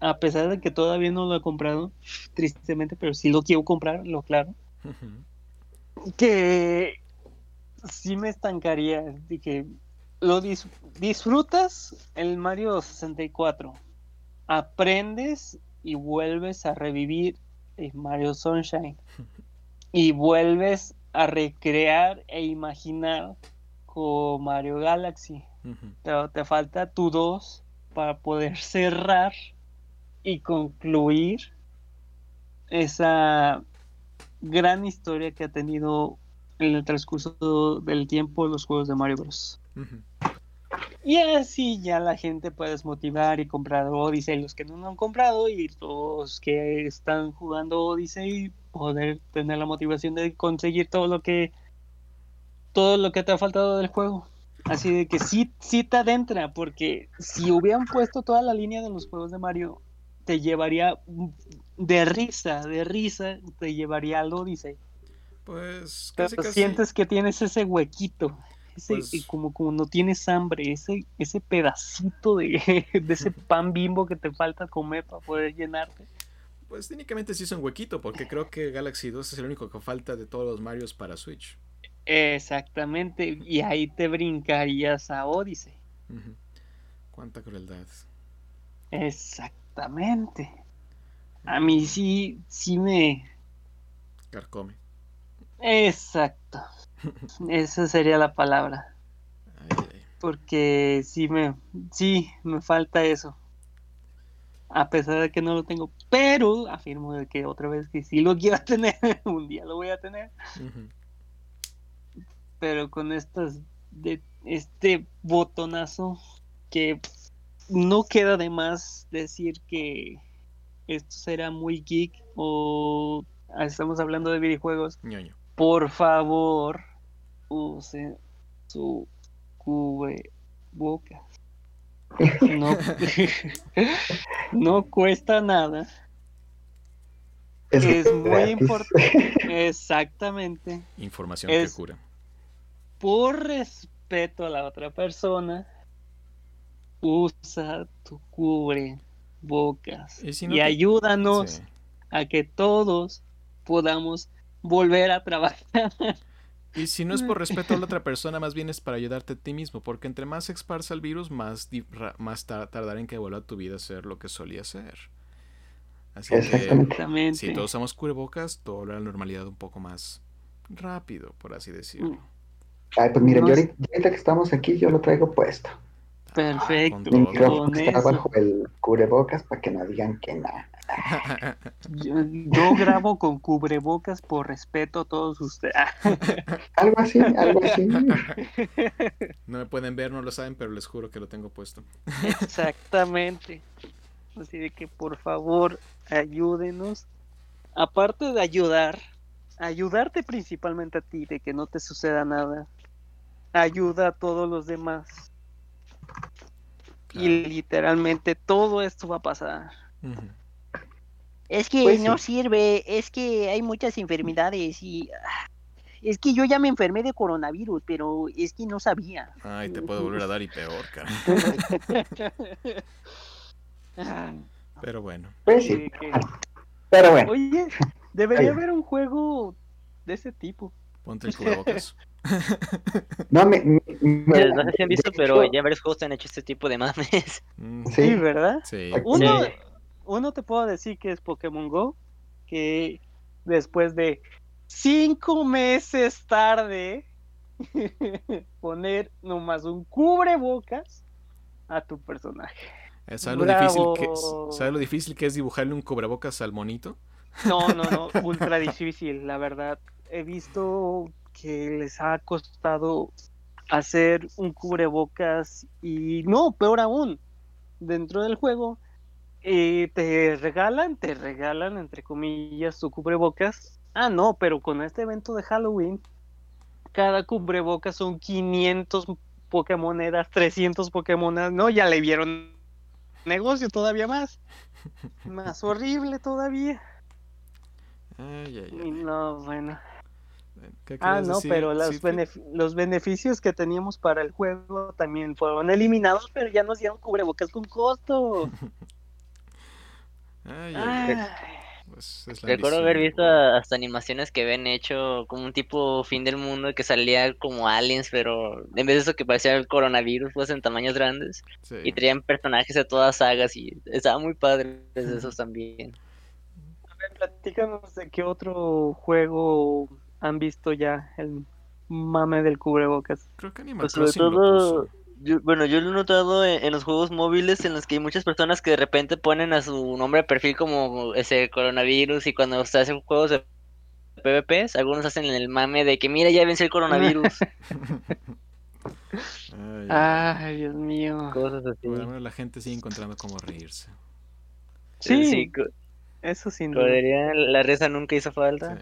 a pesar de que todavía no lo he comprado, tristemente, pero sí lo quiero comprar, lo claro. que sí me estancaría, de que lo disfrutas el Mario 64, aprendes y vuelves a revivir el Mario Sunshine y vuelves a recrear e imaginar con Mario Galaxy. Pero te falta tu 2 para poder cerrar y concluir esa gran historia que ha tenido en el transcurso del tiempo los juegos de Mario Bros. Y así ya la gente puedes motivar y comprar Odyssey, los que no lo han comprado y los que están jugando Odyssey, poder tener la motivación de conseguir todo lo que todo lo que te ha faltado del juego. Así de que sí, sí te adentra, porque si hubieran puesto toda la línea de los juegos de Mario, te llevaría de risa, de risa, te llevaría al Odyssey. Pues casi, sientes que tienes ese huequito. Ese, pues como, como no tienes hambre, ese, ese pedacito de, de ese pan bimbo que te falta comer para poder llenarte. Pues técnicamente sí es un huequito, porque creo que Galaxy 2 es el único que falta de todos los Marios para Switch. Exactamente, y ahí te brincarías a Odyssey. Cuánta crueldad. Exactamente. A mí sí, sí me... Carcome. Exacto. Esa sería la palabra. Porque sí me, sí, me falta eso. A pesar de que no lo tengo. Pero afirmo de que otra vez que sí lo quiero tener. Un día lo voy a tener pero con estas de este botonazo que no queda de más decir que esto será muy geek o estamos hablando de videojuegos. Por favor, use su cubrebocas. No, no cuesta nada. Es, muy importante. Exactamente. Información que cura por respeto a la otra persona, usa tu cubre bocas y, ayúdanos a que todos podamos volver a trabajar. Y si no es por respeto a la otra persona, más bien es para ayudarte a ti mismo, porque entre más se esparza el virus, más, más tardará en que vuelva a tu vida a ser lo que solía ser. Así que si todos usamos cubrebocas, todo volverá a la normalidad un poco más rápido, por así decirlo. Mm. Ay, pues mire, yo ahorita, que estamos aquí, yo lo traigo puesto. Perfecto. Micrófono está bajo el cubrebocas para que no digan que nada. Yo, grabo con cubrebocas por respeto a todos ustedes. algo así, algo así. No me pueden ver, no lo saben, pero les juro que lo tengo puesto. Exactamente. Así de que por favor, ayúdenos. Aparte de ayudar, ayudarte principalmente a ti, de que no te suceda nada ayuda a todos los demás. Y literalmente todo esto va a pasar. Es que pues no sirve, es que hay muchas enfermedades y ah, es que yo ya me enfermé de coronavirus, pero es que no sabía. Ay, te puedo volver a dar y peor, cara. pero bueno. Pues sí. Pero bueno. Oye, debería haber un juego de ese tipo. Ponte el cubrebocas. no, me, no sé si han visto, pero ya varios juegos han hecho este tipo de mames. Sí, ¿verdad? Sí. Uno, uno te puedo decir que es Pokémon Go, que después de cinco meses tarde poner nomás un cubrebocas a tu personaje. ¿Sabes lo, difícil que, ¿Sabes lo difícil que es dibujarle un cubrebocas al monito? No, no, no, ultra difícil, la verdad. He visto que les ha costado hacer un cubrebocas y no, peor aún, dentro del juego eh, te regalan, te regalan entre comillas tu cubrebocas. Ah, no, pero con este evento de Halloween, cada cubrebocas son 500 Pokémonedas, 300 Pokémonedas, no, ya le vieron negocio todavía más. Más horrible todavía. No, bueno. Ah, no, pero los, los beneficios que teníamos para el juego también fueron eliminados, pero ya nos dieron cubrebocas con costo. Pues, Recuerdo haber visto hasta animaciones que habían hecho como un tipo fin del mundo que salía como aliens, pero en vez de eso que parecía el coronavirus, pues en tamaños grandes. Y traían personajes de todas sagas y estaba muy padre de esos también. A ver, platícanos de qué otro juego han visto ya el mame del cubrebocas. Creo que Animal pues todo, bueno, yo lo he notado en, los juegos móviles en los que hay muchas personas que de repente ponen a su nombre de perfil como ese coronavirus y cuando se hacen juegos de PvPs, algunos hacen el mame de que mira ya vence el coronavirus. Ay, Dios mío. Cosas así. Bueno, la gente sigue encontrando cómo reírse. Sí, eso sin duda. La risa nunca hizo falta.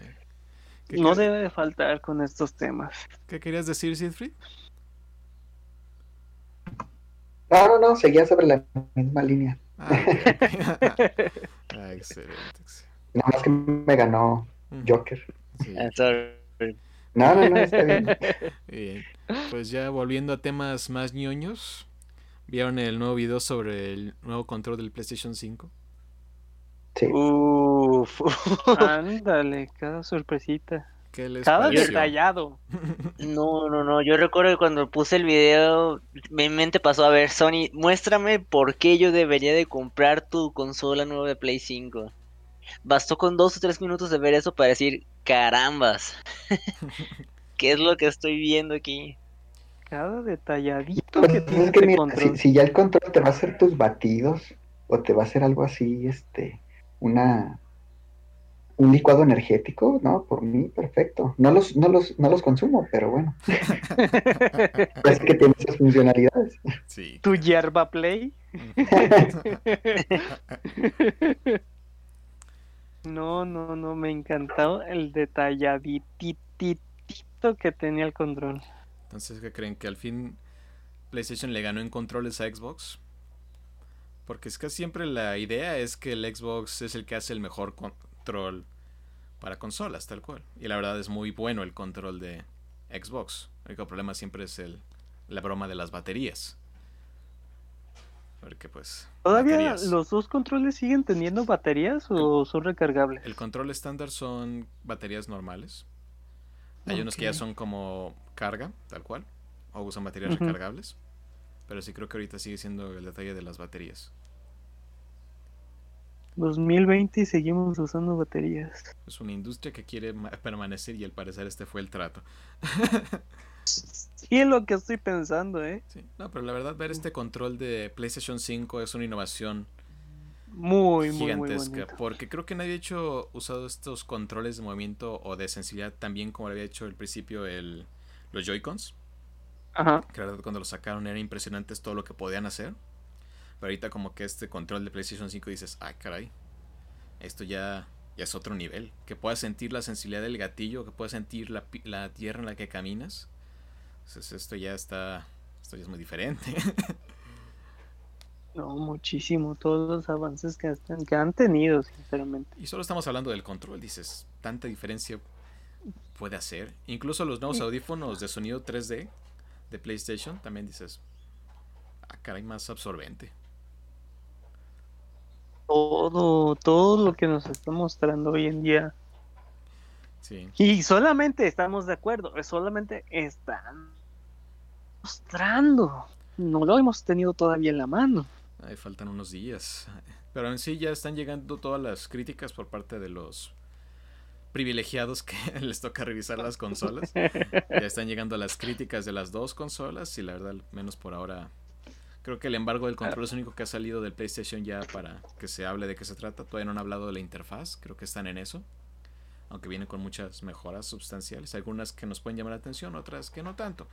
No debe de faltar con estos temas. ¿Qué querías decir, Siegfried? No, no, no, seguía sobre la misma línea. Ah, ah, excelente, Nada más que me ganó Joker. Ah, no, no, no, está bien. bien. Pues ya volviendo a temas más ñoños, ¿vieron el nuevo video sobre el nuevo control del PlayStation 5? Sí. Uf. Ándale, cada sorpresita. ¿Qué les cada pareció? detallado. No, no, no. Yo recuerdo que cuando puse el video, mi mente pasó a ver, Sony, muéstrame por qué yo debería de comprar tu consola nueva de Play 5. Bastó con dos o tres minutos de ver eso para decir, carambas, ¿qué es lo que estoy viendo aquí? Cada detalladito Pues que es tiene que este mira, control. si, si ya el control te va a hacer tus batidos o te va a hacer algo así, este, una un licuado energético, no, por mí perfecto. No los, no los, no los consumo, pero bueno. es que tiene esas funcionalidades. Sí. Tu yerba play. No, no, no, me encantó el detalladititito que tenía el control. Entonces, ¿qué creen? ¿Que al fin PlayStation le ganó en controles a Xbox? Porque es que siempre la idea es que el Xbox es el que hace el mejor control para consolas, tal cual. Y la verdad es muy bueno el control de Xbox. El único problema siempre es el, la broma de las baterías. Porque pues... ¿Todavía baterías. los dos controles siguen teniendo baterías o son recargables? El control estándar son baterías normales. Hay unos que ya son como carga, tal cual. O usan baterías recargables. Pero sí creo que ahorita sigue siendo el detalle de las baterías. 2020 y seguimos usando baterías. Es una industria que quiere ma- permanecer y al parecer este fue el trato. Sí, es lo que estoy pensando, ¿eh? Sí, No, pero la verdad ver este control de PlayStation 5 es una innovación Muy, muy, muy gigantesca. bonito. porque creo que nadie ha hecho usado estos controles de movimiento o de sensibilidad tan bien como lo había hecho al principio el, los Joy-Cons. Ajá. Que la verdad cuando lo sacaron era impresionantes todo lo que podían hacer. Pero ahorita como que este control de PlayStation 5 dices, ay caray, esto ya, ya es otro nivel. Que puedas sentir la sensibilidad del gatillo, que puedas sentir la, la tierra en la que caminas. Entonces esto ya está, esto ya es muy diferente. No, muchísimo. Todos los avances que, están, que han tenido, sinceramente. y solo estamos hablando del control, dices, tanta diferencia puede hacer. Incluso los nuevos audífonos de sonido 3D de PlayStation también dices, ah caray, más absorbente. Todo, todo lo que nos está mostrando hoy en día. Sí. Y solamente estamos de acuerdo, solamente están mostrando. No lo hemos tenido todavía en la mano. Ahí faltan unos días. Pero en sí ya están llegando todas las críticas por parte de los privilegiados que les toca revisar las consolas. Ya están llegando las críticas de las dos consolas y la verdad, menos por ahora, creo que el embargo del control es el único que ha salido del PlayStation ya para que se hable de qué se trata. Todavía no han hablado de la interfaz, creo que están en eso. Aunque viene con muchas mejoras sustanciales. Algunas que nos pueden llamar la atención, otras que no tanto.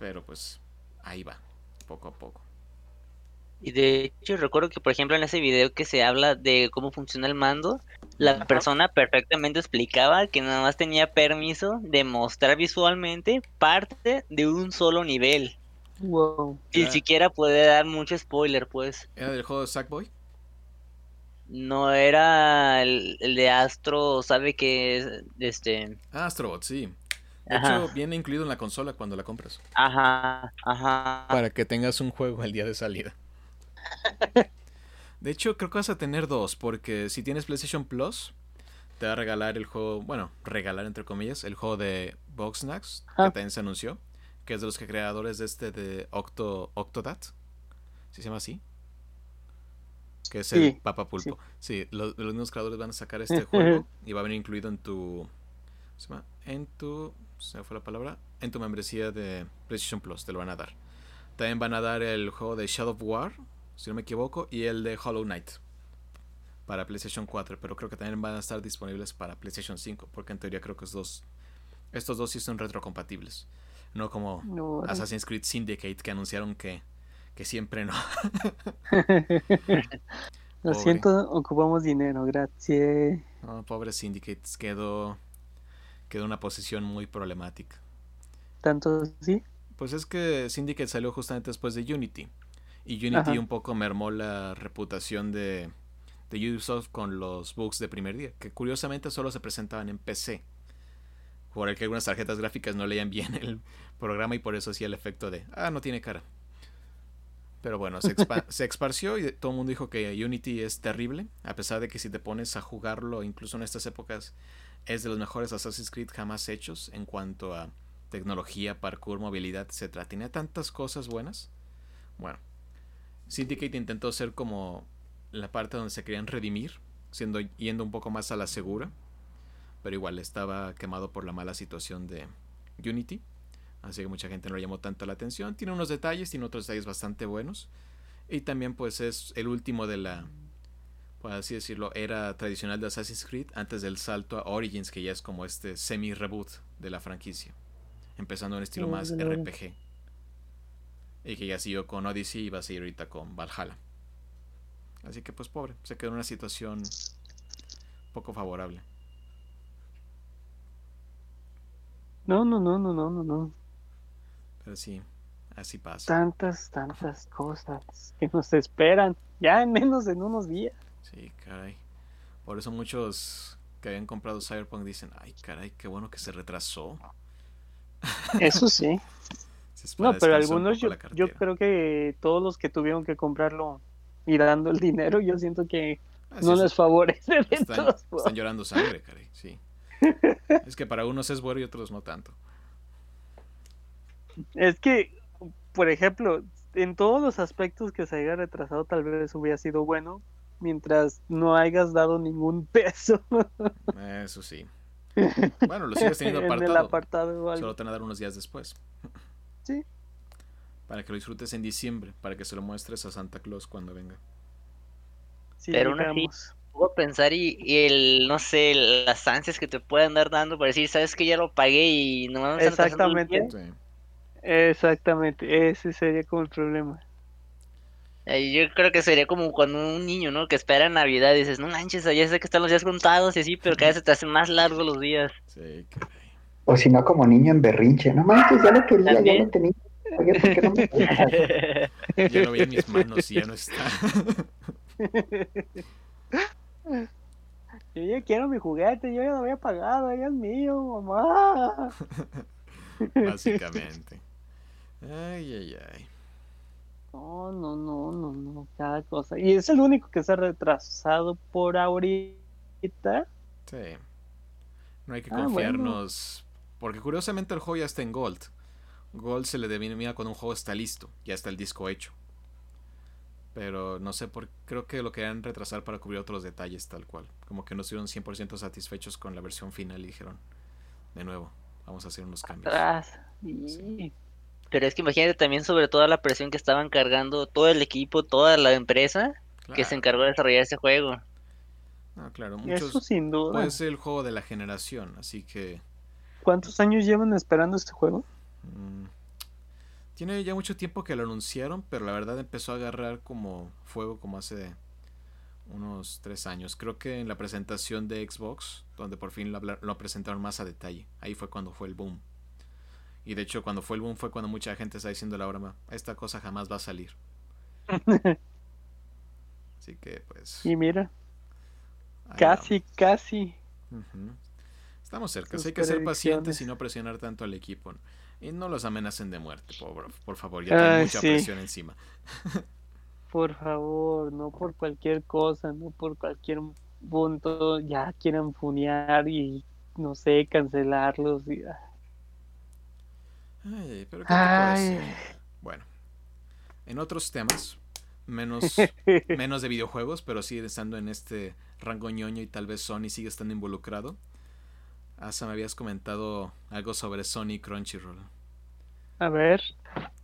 Pero pues ahí va, poco a poco. Y de hecho recuerdo que por ejemplo en ese video que se habla de cómo funciona el mando, la Ajá. persona perfectamente explicaba que nada más tenía permiso de mostrar visualmente parte de un solo nivel. Wow. Ni siquiera puede dar mucho spoiler, pues. ¿Era del juego de Sackboy? No era el, el de Astro, sabe que es este. Ah, Astrobot, sí. De Ajá. hecho, viene incluido en la consola cuando la compras. Ajá, ajá. Para que tengas un juego el día de salida. De hecho, creo que vas a tener dos, porque si tienes PlayStation Plus, te va a regalar el juego, bueno, regalar entre comillas, el juego de Boxnax, que también se anunció, que es de los creadores de este de Octo, Octodad. ¿Sí se llama así? Que es el Sí, Papa Pulpo. Sí, los, los mismos creadores van a sacar este juego y va a venir incluido en tu. ¿cómo se llama? En tu. Se me fue la palabra. En tu membresía de PlayStation Plus, te lo van a dar. También van a dar el juego de Shadow of War, si no me equivoco, y el de Hollow Knight para PlayStation 4, pero creo que también van a estar disponibles para PlayStation 5, porque en teoría creo que es dos, estos dos sí son retrocompatibles. No como Assassin's Creed Syndicate que anunciaron que, que siempre no. Lo siento, ocupamos dinero, gracias. pobre Syndicate, quedó, quedó una posición muy problemática. ¿Tanto sí? Pues es que Syndicate salió justamente después de Unity. Y Unity un poco mermó la reputación de, de Ubisoft con los bugs de primer día, que curiosamente solo se presentaban en PC. Por el que algunas tarjetas gráficas no leían bien el programa y por eso hacía el efecto de, ah, no tiene cara. Pero bueno, se, se esparció y todo el mundo dijo que Unity es terrible, a pesar de que si te pones a jugarlo, incluso en estas épocas, es de los mejores Assassin's Creed jamás hechos en cuanto a tecnología, parkour, movilidad, etc. Tiene tantas cosas buenas. Bueno, Syndicate intentó ser como la parte donde se querían redimir, siendo yendo un poco más a la segura, pero igual estaba quemado por la mala situación de Unity, así que mucha gente no le llamó tanto la atención. Tiene unos detalles, tiene otros detalles bastante buenos, y también pues es el último de la, por así decirlo, era tradicional de Assassin's Creed antes del salto a Origins, que ya es como este semi-reboot de la franquicia, empezando en estilo más RPG. Y que ya siguió con Odyssey y va a seguir ahorita con Valhalla. Así que pues pobre, se quedó en una situación poco favorable. No, no, no, no, no, no, no. Pero sí, así pasa. Tantas, tantas cosas que nos esperan ya en menos de unos días. Sí, caray. Por eso muchos que habían comprado Cyberpunk dicen, ay, caray, qué bueno que se retrasó. Eso sí. no, pero algunos yo, yo creo que todos los que tuvieron que comprarlo y dando el dinero, yo siento que no les favorece. Están, están llorando sangre, caray, sí. es que para unos es bueno y otros no tanto. Es que, por ejemplo, en todos los aspectos que se haya retrasado, tal vez hubiera sido bueno, mientras no hayas dado ningún peso. Eso sí. Bueno, lo sigues teniendo apartado. En el apartado Solo te van a dar unos días después. Sí para que lo disfrutes en diciembre, para que se lo muestres a Santa Claus cuando venga. Pero aún así, puedo pensar y, el, no sé, las ansias que te pueden dar dando para decir, sabes que ya lo pagué y no me Exactamente. Exactamente, ese sería como el problema. Yo creo que sería como cuando un niño, ¿no? Que espera Navidad y dices, no manches, ya sé que están los días contados y así, pero cada vez se te hacen más largos los días. Sí, O si no, como niño en berrinche, no manches, ya lo quería, ya lo tenía. Yo lo vi en mis manos y ya no está. Yo ya quiero mi juguete, yo ya lo había pagado, ya es mío, mamá. Básicamente. Ay, ay, ay. No, no, no, no, no, cada cosa. Y es el único que se ha retrasado por ahorita. Sí. No hay que ah, confiarnos. Porque curiosamente el juego ya está en Gold. Gold se le denomina cuando un juego está listo, ya está el disco hecho. Pero no sé por creo que lo querían retrasar para cubrir otros detalles tal cual. Como que no estuvieron 100% satisfechos con la versión final y dijeron, de nuevo, vamos a hacer unos cambios. Pero es que imagínate también sobre toda la presión que estaban cargando todo el equipo, toda la empresa que se encargó de desarrollar ese juego. Ah, claro, muchos, Eso sin duda. Puede ser el juego de la generación, así que... ¿Cuántos años llevan esperando este juego? Mm, tiene ya mucho tiempo que lo anunciaron, pero la verdad empezó a agarrar como fuego como hace unos tres años. Creo que en la presentación de Xbox, donde por fin lo, presentaron más a detalle. Ahí fue cuando fue el boom. Y de hecho cuando fue el boom fue cuando mucha gente está diciendo la broma, esta cosa jamás va a salir. Así que pues... Y mira. Casi, casi. Estamos cerca, hay que ser pacientes y no presionar tanto al equipo. Y no los amenacen de muerte, por, por favor, ya tienen mucha presión encima. por favor, no por cualquier cosa, no por cualquier punto, ya quieran funear y no sé, cancelarlos. Y... Ay, pero ¿qué Bueno, en otros temas, menos, menos de videojuegos, pero sigue estando en este rango ñoño y tal vez Sony sigue estando involucrado. Asa, me habías comentado algo sobre Sony Crunchyroll. A ver.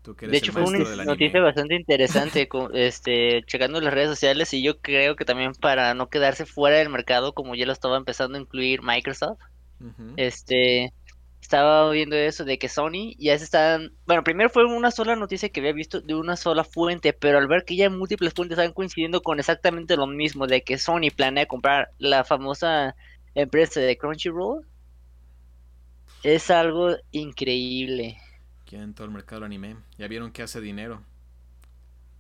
de hecho, fue una noticia bastante interesante, este, checando las redes sociales y yo creo que también para no quedarse fuera del mercado, como ya lo estaba empezando a incluir Microsoft, este, estaba viendo eso de que Sony ya se están, bueno, primero fue una sola noticia que había visto de una sola fuente, pero al ver que ya múltiples fuentes están coincidiendo con exactamente lo mismo, de que Sony planea comprar la famosa empresa de Crunchyroll, es algo increíble. en todo el mercado anime, ya vieron que hace dinero.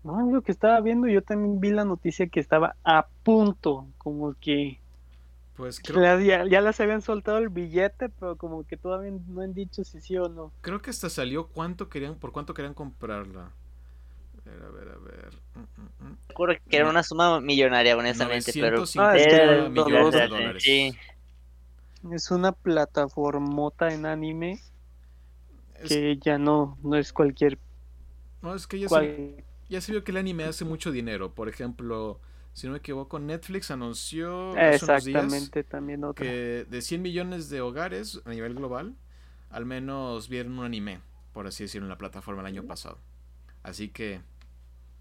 No, lo que estaba viendo, yo también vi la noticia que estaba a punto, como que pues creo... Ya, ya, las habían soltado el billete, pero como que todavía no han dicho si sí o no. Creo que hasta salió cuánto querían, por cuánto querían comprarla. A ver, a ver, a ver. Recuerdo que era una suma millonaria, honestamente, pero... Ah, es millones de dólares. Sí. Es una plataformota en anime que ya no, no es cualquier... No, es que ya, se, ya se vio que el anime hace mucho dinero. Por ejemplo si no me equivoco, Netflix anunció días también que de 100 millones de hogares a nivel global, al menos vieron un anime, por así decirlo, en la plataforma el año pasado. Así que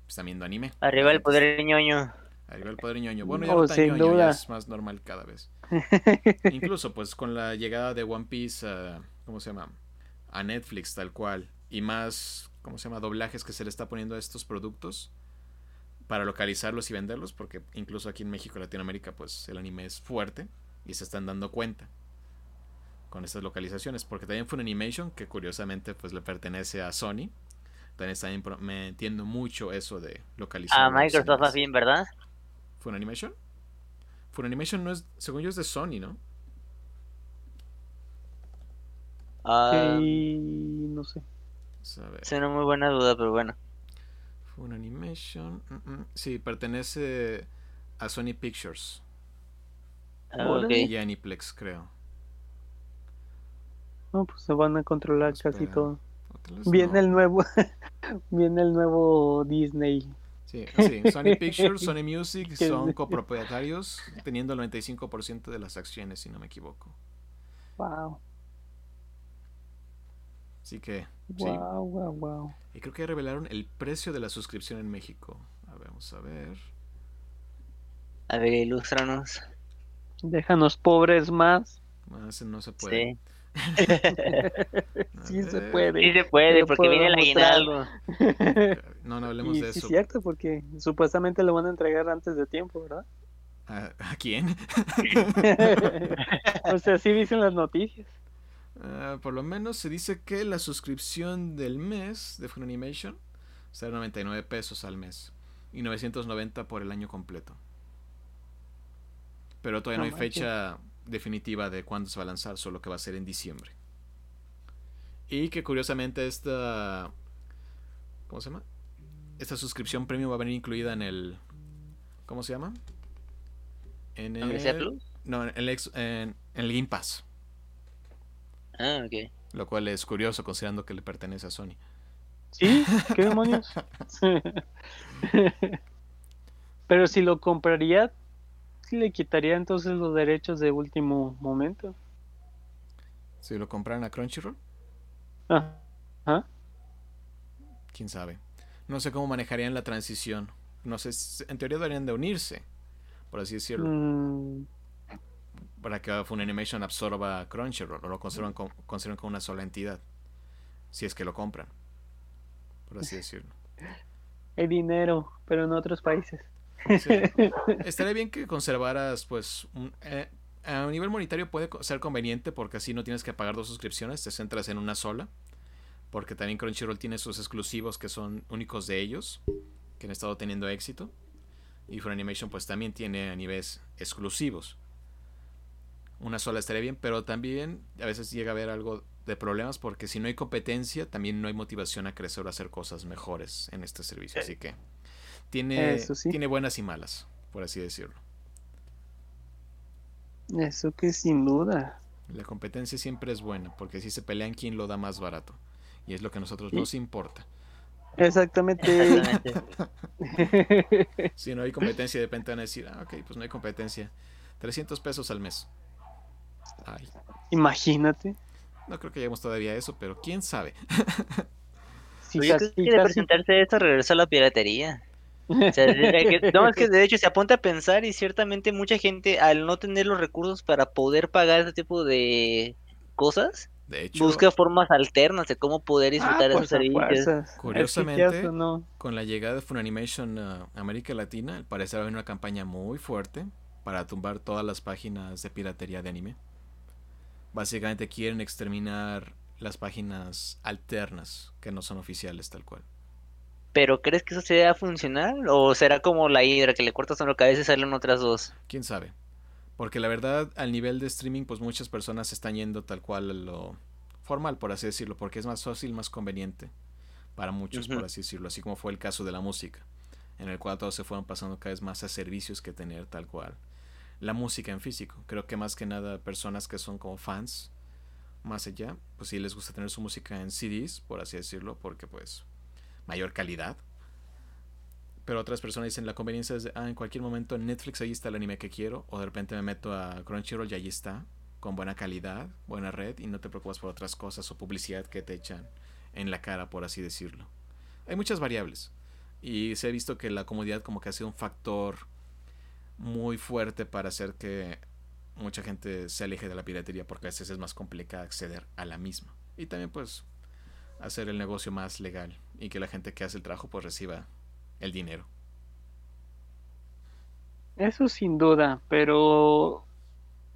están viendo anime. Arriba el poder ñoño. Arriba el poder ñoño. Bueno, ya no ñoño, es más normal cada vez. Incluso pues con la llegada de One Piece a, ¿cómo se llama? A Netflix tal cual. Y más, ¿cómo se llama? Doblajes que se le está poniendo a estos productos para localizarlos y venderlos, porque incluso aquí en México Latinoamérica, pues el anime es fuerte y se están dando cuenta con estas localizaciones, porque también animation que curiosamente pues le pertenece a Sony. También está me entiendo mucho eso de localizar. A Microsoft más bien, ¿verdad? ¿Fue animation no es, según yo es de Sony, ¿no? Ah, no sé. Es una muy buena duda, pero bueno. Un Animation. Mm, mm, sí, pertenece a Sony Pictures. Ah, y Aniplex, creo. No, pues se van a controlar casi todo. Viene el nuevo. Viene el nuevo Disney. Sí, sí, Sony Pictures, Sony Music son copropietarios, teniendo el 95% de las acciones, si no me equivoco. Wow. Así que. Wow, wow, wow. Y creo que revelaron el precio de la suscripción en México. A ver, vamos a ver. A ver, ilústranos. Déjanos pobres más. Más no se puede. Sí. sí se puede. Sí se puede, porque viene el aguinaldo. No, no hablemos de eso. Sí, es cierto, porque supuestamente lo van a entregar antes de tiempo, ¿verdad? ¿A, quién? o sea, sí dicen las noticias. Ah, por lo menos se dice que la suscripción del mes de Funimation será 99 pesos al mes y 990 por el año completo. Pero todavía no, hay fecha definitiva de cuándo se va a lanzar, solo que va a ser en diciembre. Y que curiosamente esta... ¿Cómo se llama? Esta suscripción premium va a venir incluida en el... ¿Cómo se llama? En el... No, en el, en el Game Pass. Ah, ok. Lo cual es curioso considerando que le pertenece a Sony. ¿Sí? ¿Qué demonios? Pero si lo compraría, le quitaría entonces los derechos de último momento. Si lo compraran a Crunchyroll. Ah. ¿Ah? Quién sabe. No sé cómo manejarían la transición. No sé, en teoría deberían de unirse, por así decirlo. Mm, para que Funimation absorba Crunchyroll o lo conserven con, con una sola entidad. Si es que lo compran. Por así decirlo. Hay dinero, pero en otros países. Estaría bien que conservaras, pues, eh, a nivel monetario puede ser conveniente porque así no tienes que pagar dos suscripciones, te centras en una sola. Porque también Crunchyroll tiene sus exclusivos que son únicos de ellos, que han estado teniendo éxito. Y Funimation pues también tiene a niveles exclusivos una sola estaría bien, pero también a veces llega a haber algo de problemas porque si no hay competencia, también no hay motivación a crecer o a hacer cosas mejores en este servicio. Así que tiene, tiene buenas y malas, por así decirlo. Eso que sin duda. La competencia siempre es buena, porque si se pelean quién lo da más barato. Y es lo que a nosotros nos importa. Exactamente. si no hay competencia, de repente van a decir, ah, ok, pues no hay competencia. 300 pesos al mes. Imagínate. No creo que lleguemos todavía a eso, pero quién sabe. si de presentarse esto regresa a la piratería. No, es que de hecho se apunta a pensar y ciertamente mucha gente al no tener los recursos para poder pagar este tipo de cosas, De hecho, busca formas alternas de cómo poder disfrutar ah, esos servicios. Curiosamente, con la llegada de Funimation a América Latina, al parecer hay una campaña muy fuerte para tumbar todas las páginas de piratería de anime. Básicamente quieren exterminar las páginas alternas que no son oficiales tal cual. ¿Pero crees que eso sería funcionar? ¿O será como la hidra que le cortas en la cabeza y salen otras dos? ¿Quién sabe? Porque la verdad, al nivel de streaming, pues muchas personas están yendo tal cual a lo formal, por así decirlo, porque es más fácil, más conveniente para muchos, por así decirlo, así como fue el caso de la música, en el cual todos se fueron pasando cada vez más a servicios que tener tal cual la música en físico. Creo que más que nada personas que son como fans, más allá, pues sí les gusta tener su música en CDs, por así decirlo, porque pues mayor calidad, pero otras personas dicen la conveniencia es de, ah, en cualquier momento en Netflix ahí está el anime que quiero, o de repente me meto a Crunchyroll y ahí está, con buena calidad, buena red, y no te preocupas por otras cosas o publicidad que te echan en la cara, por así decirlo. Hay muchas variables, y se ha visto que la comodidad como que ha sido un factor muy fuerte para hacer que mucha gente se aleje de la piratería, porque a veces es más complicado acceder a la misma. Y también pues hacer el negocio más legal y que la gente que hace el trabajo pues reciba el dinero. Eso sin duda, pero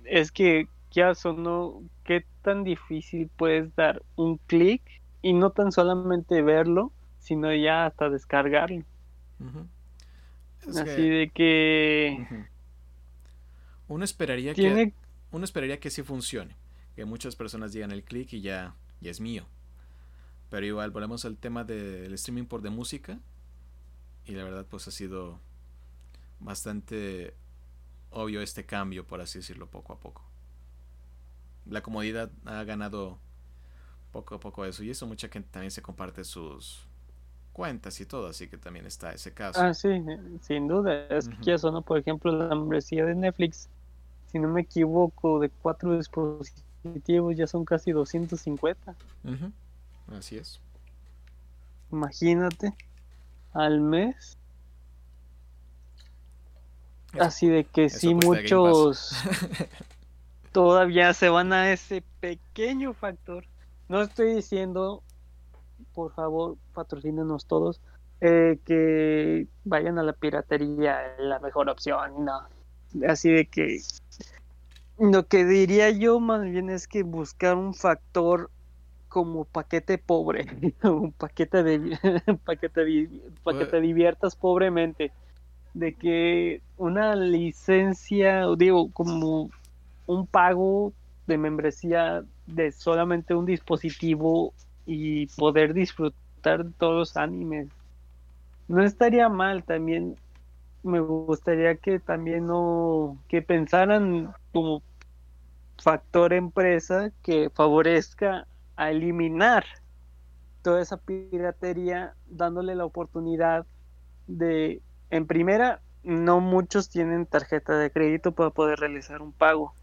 es que ya sonó qué tan difícil puedes dar un clic y no tan solamente verlo, sino ya hasta descargarlo. Así de que uno esperaría que uno esperaría que sí funcione, que muchas personas digan el clic y ya, ya es mío. Pero igual volvemos al tema del streaming por de música y la verdad pues ha sido bastante obvio este cambio, por así decirlo, poco a poco. La comodidad ha ganado poco a poco eso y eso mucha gente también se comparte sus cuentas y todo, así que también está ese caso. Ah, sí, sin duda. Es que eso, ¿no? Por ejemplo, la membresía de Netflix, si no me equivoco, de cuatro dispositivos ya son casi 250. Así es. Imagínate al mes. Así de que si muchos todavía se van a ese pequeño factor. No estoy diciendo, por favor, patrocínenos todos, eh, que vayan a la piratería, la mejor opción, no. Así de que lo que diría yo más bien es que buscar un factor como paquete pobre, un paquete de paquete, de, paquete diviertas pobremente, de que una licencia, digo, como un pago de membresía de solamente un dispositivo y poder disfrutar de todos los animes. No estaría mal también. Me gustaría que también no que pensaran como factor empresa que favorezca a eliminar toda esa piratería, dándole la oportunidad de, en primera, no muchos tienen tarjeta de crédito para poder realizar un pago.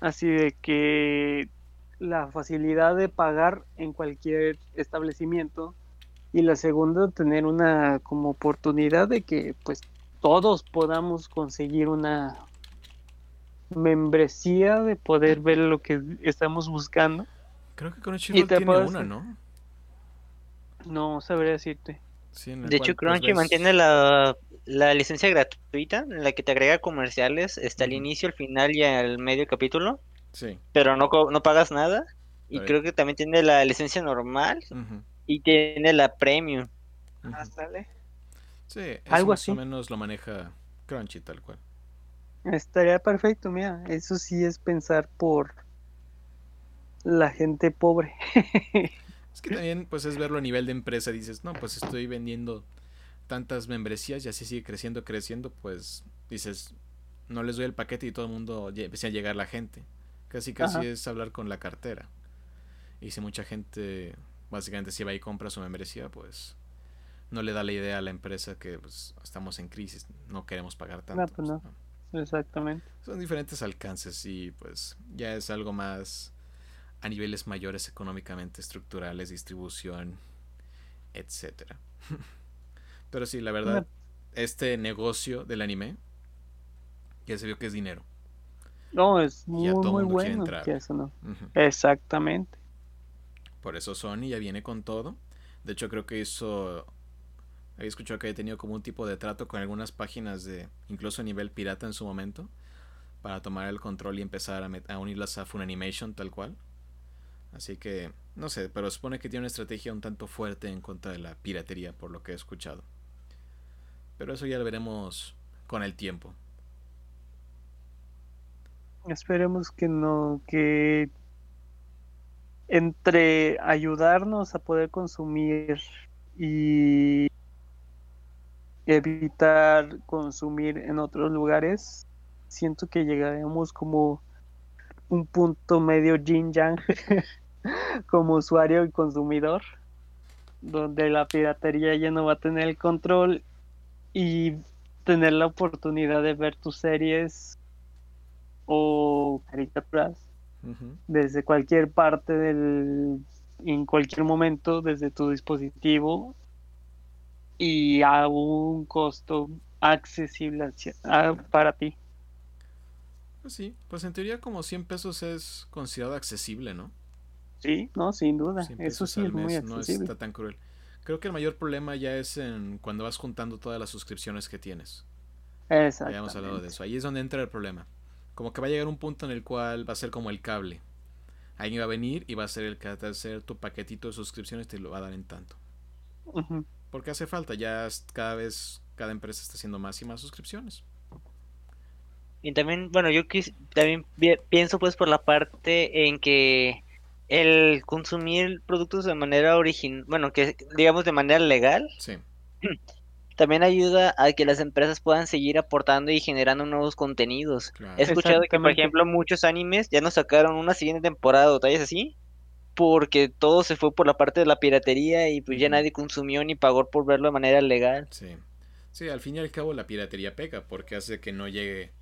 Así de que la facilidad de pagar en cualquier establecimiento y la segunda tener una como oportunidad de que pues todos podamos conseguir una membresía de poder ver lo que estamos buscando Creo que Crunchyroll tiene una, ¿no? No sabría decirte. de hecho, Crunchy mantiene la, licencia gratuita en la que te agrega comerciales. Está al inicio, al final y al medio capítulo. Sí. Pero no, no pagas nada. Y creo que también tiene la licencia normal y tiene la premium. Ah, sale. Sí, algo más así. o menos lo maneja Crunchy tal cual. Estaría perfecto, mira. Eso sí es pensar por la gente pobre. es que también pues es verlo a nivel de empresa, dices, no, pues estoy vendiendo tantas membresías y así sigue creciendo, creciendo, pues dices, no les doy el paquete y todo el mundo empieza a llegar la gente. Casi casi es hablar con la cartera. Y si mucha gente básicamente si va y compra su membresía, pues no le da la idea a la empresa que pues, estamos en crisis, no queremos pagar tanto. Pues, Exactamente. Son diferentes alcances y pues ya es algo más a niveles mayores económicamente, estructurales, distribución, etcétera. Pero sí, la verdad, este negocio del anime ya se vio que es dinero. No, es muy, muy bueno. Exactamente. Por eso Sony ya viene con todo. De hecho, creo que hizo. Había escuchado que había tenido como un tipo de trato con algunas páginas de. incluso a nivel pirata en su momento. Para tomar el control y empezar a, a unirlas a Funimation tal cual. Así que. No sé, pero supone que tiene una estrategia un tanto fuerte en contra de la piratería, por lo que he escuchado. Pero eso ya lo veremos con el tiempo. Esperemos que no, que entre ayudarnos a poder consumir y evitar consumir en otros lugares, siento que llegaremos como un punto medio yin yang como usuario y consumidor, donde la piratería ya no va a tener el control y tener la oportunidad de ver tus series o caricaturas desde cualquier parte del en cualquier momento desde tu dispositivo y a un costo accesible para ti. Pues sí, pues en teoría como 100 pesos es considerado accesible, ¿no? Sí, no, sin duda. Eso sí es muy accesible. No está tan cruel. Creo que el mayor problema ya es en cuando vas juntando todas las suscripciones que tienes. Exacto. Ya hemos hablado de eso. Ahí es donde entra el problema. Como que va a llegar un punto en el cual va a ser como el cable. Alguien va a venir y va a ser el que va a hacer tu paquetito de suscripciones te lo va a dar en tanto. Porque hace falta, ya cada vez cada empresa está haciendo más y más suscripciones. Y también, bueno, yo también pienso pues por la parte en que el consumir productos de manera original, bueno, que digamos de manera legal, sí. también ayuda a que las empresas puedan seguir aportando y generando nuevos contenidos. He escuchado que, por ejemplo, muchos animes ya no sacaron una siguiente temporada o tallas así, porque todo se fue por la parte de la piratería y pues ya nadie consumió ni pagó por verlo de manera legal. Sí. Sí, al fin y al cabo la piratería pega porque hace que no llegue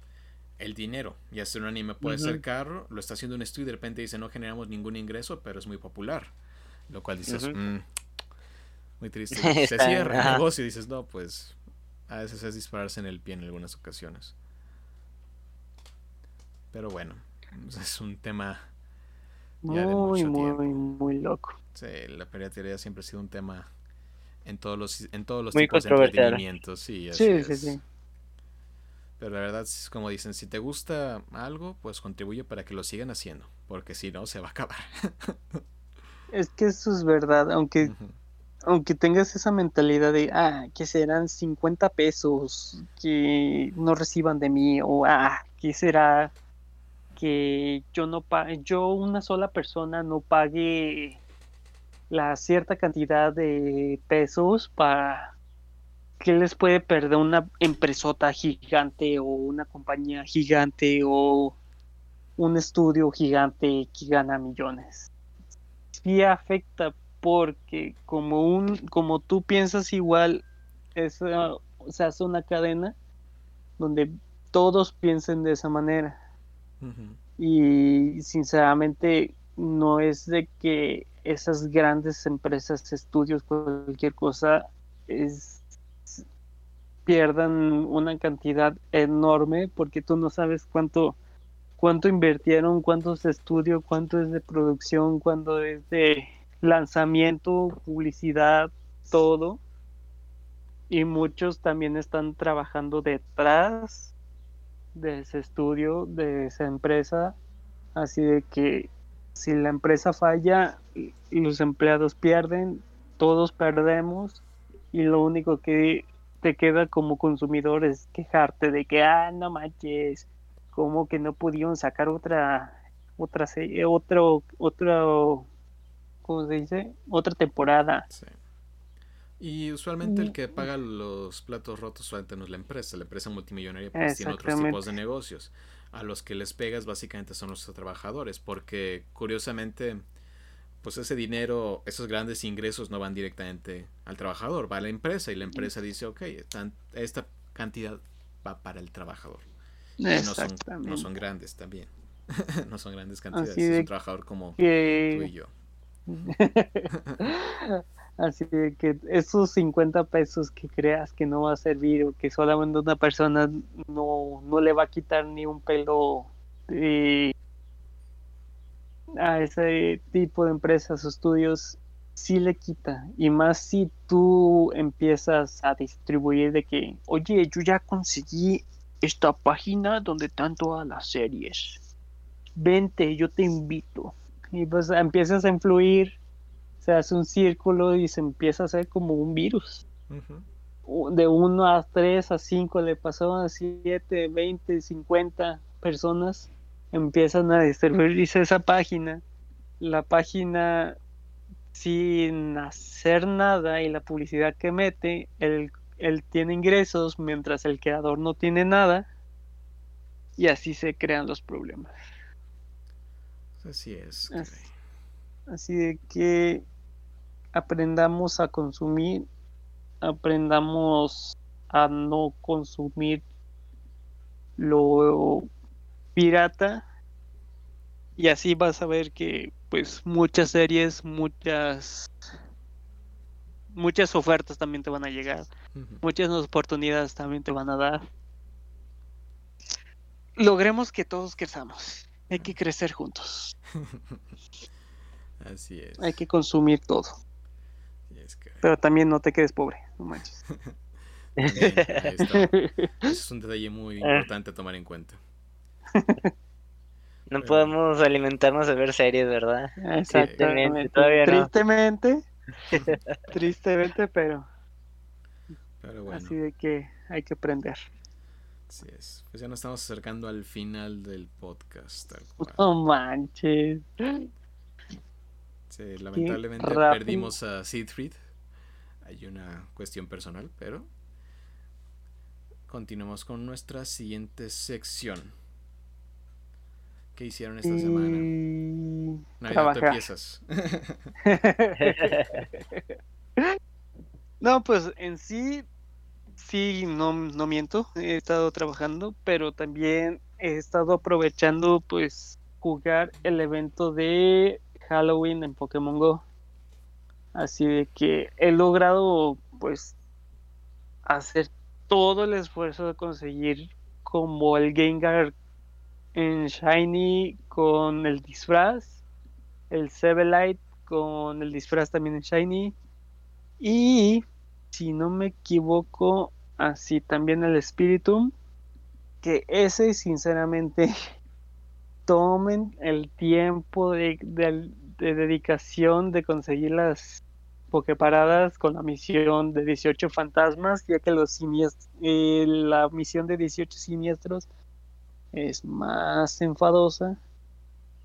el dinero. Y hacer un anime puede ser caro, lo está haciendo un estudio y de repente dice no generamos ningún ingreso, pero es muy popular. Lo cual dices, mm, muy triste. Se cierra el negocio y dices, no, pues a veces es dispararse en el pie en algunas ocasiones. Pero bueno, es un tema muy, muy, muy loco. Sí, la piratería siempre ha sido un tema en todos los, en todos los tipos de entretenimiento. Sí, sí, sí, sí. Pero la verdad es como dicen, si te gusta algo, pues contribuye para que lo sigan haciendo, porque si no, se va a acabar. es que eso es verdad, aunque, aunque tengas esa mentalidad de, ah, que serán 50 pesos que no reciban de mí, o ah, que será que yo no pague, yo una sola persona no pague la cierta cantidad de pesos para ¿qué les puede perder una empresota gigante o una compañía gigante o un estudio gigante que gana millones? Sí afecta porque como un como tú piensas igual es, se hace una cadena donde todos piensen de esa manera. Y sinceramente no es de que esas grandes empresas, estudios, cualquier cosa, es pierdan una cantidad enorme porque tú no sabes cuánto cuánto invirtieron, cuánto es de estudio, cuánto es de producción, cuánto es de lanzamiento, publicidad, todo. Y muchos también están trabajando detrás de ese estudio, de esa empresa. Así de que si la empresa falla, los empleados pierden, todos perdemos y lo único que te queda como consumidor es quejarte de que, ah, no manches, como que no pudieron sacar otra, otra serie, otro, otro, ¿cómo se dice? Otra temporada. Sí. Y usualmente el que paga los platos rotos solamente no es la empresa, la empresa multimillonaria pues tiene otros tipos de negocios. A los que les pegas básicamente son los trabajadores, porque curiosamente pues ese dinero, esos grandes ingresos no van directamente al trabajador, va a la empresa y la empresa dice, ok, esta cantidad va para el trabajador. no son, no son grandes también. no son grandes cantidades. es un trabajador como tú y yo. Así de que esos 50 pesos que creas que no va a servir o que solamente una persona no, no le va a quitar ni un pelo de a ese tipo de empresas o estudios sí le quita. Y más si tú empiezas a distribuir de que, oye, yo ya conseguí esta página donde están todas las series. Vente, yo te invito. Y pues empiezas a influir, se hace un círculo y se empieza a hacer como un virus. De 1 a 3 a 5 le pasó a 7, 20, 50 personas empiezan a distribuirse esa página. La página sin hacer nada y la publicidad que mete, él, tiene ingresos mientras el creador no tiene nada y así se crean los problemas. Así es. así de que aprendamos a consumir, aprendamos a no consumir lo pirata y así vas a ver que pues muchas series, muchas muchas ofertas también te van a llegar, muchas oportunidades también te van a dar. Logremos que todos crezamos. Hay que crecer juntos. Así es. Hay que consumir todo. Pero también no te quedes pobre, no manches. es un detalle muy importante a tomar en cuenta. No podemos alimentarnos de ver series, ¿verdad? Exactamente. Tristemente. Tristemente, pero. Así de que hay que aprender. Así es. Pues ya nos estamos acercando al final del podcast. No manches. Sí, lamentablemente perdimos a Siegfried. Hay una cuestión personal, pero continuamos con nuestra siguiente sección. ¿Qué hicieron esta semana? Navidad de piezas. no, pues en sí, sí, no, no miento. He estado trabajando, pero también he estado aprovechando, pues, jugar el evento de Halloween en Pokémon Go. Así de que he logrado, pues, hacer todo el esfuerzo de conseguir como el Gengar en Shiny con el disfraz, el Sebelite con el disfraz también en Shiny y si no me equivoco así también el Spiritum que ese sinceramente tomen el tiempo de, dedicación de conseguir las Poképaradas con la misión de 18 fantasmas, ya que los siniestros, eh, la misión de 18 siniestros es más enfadosa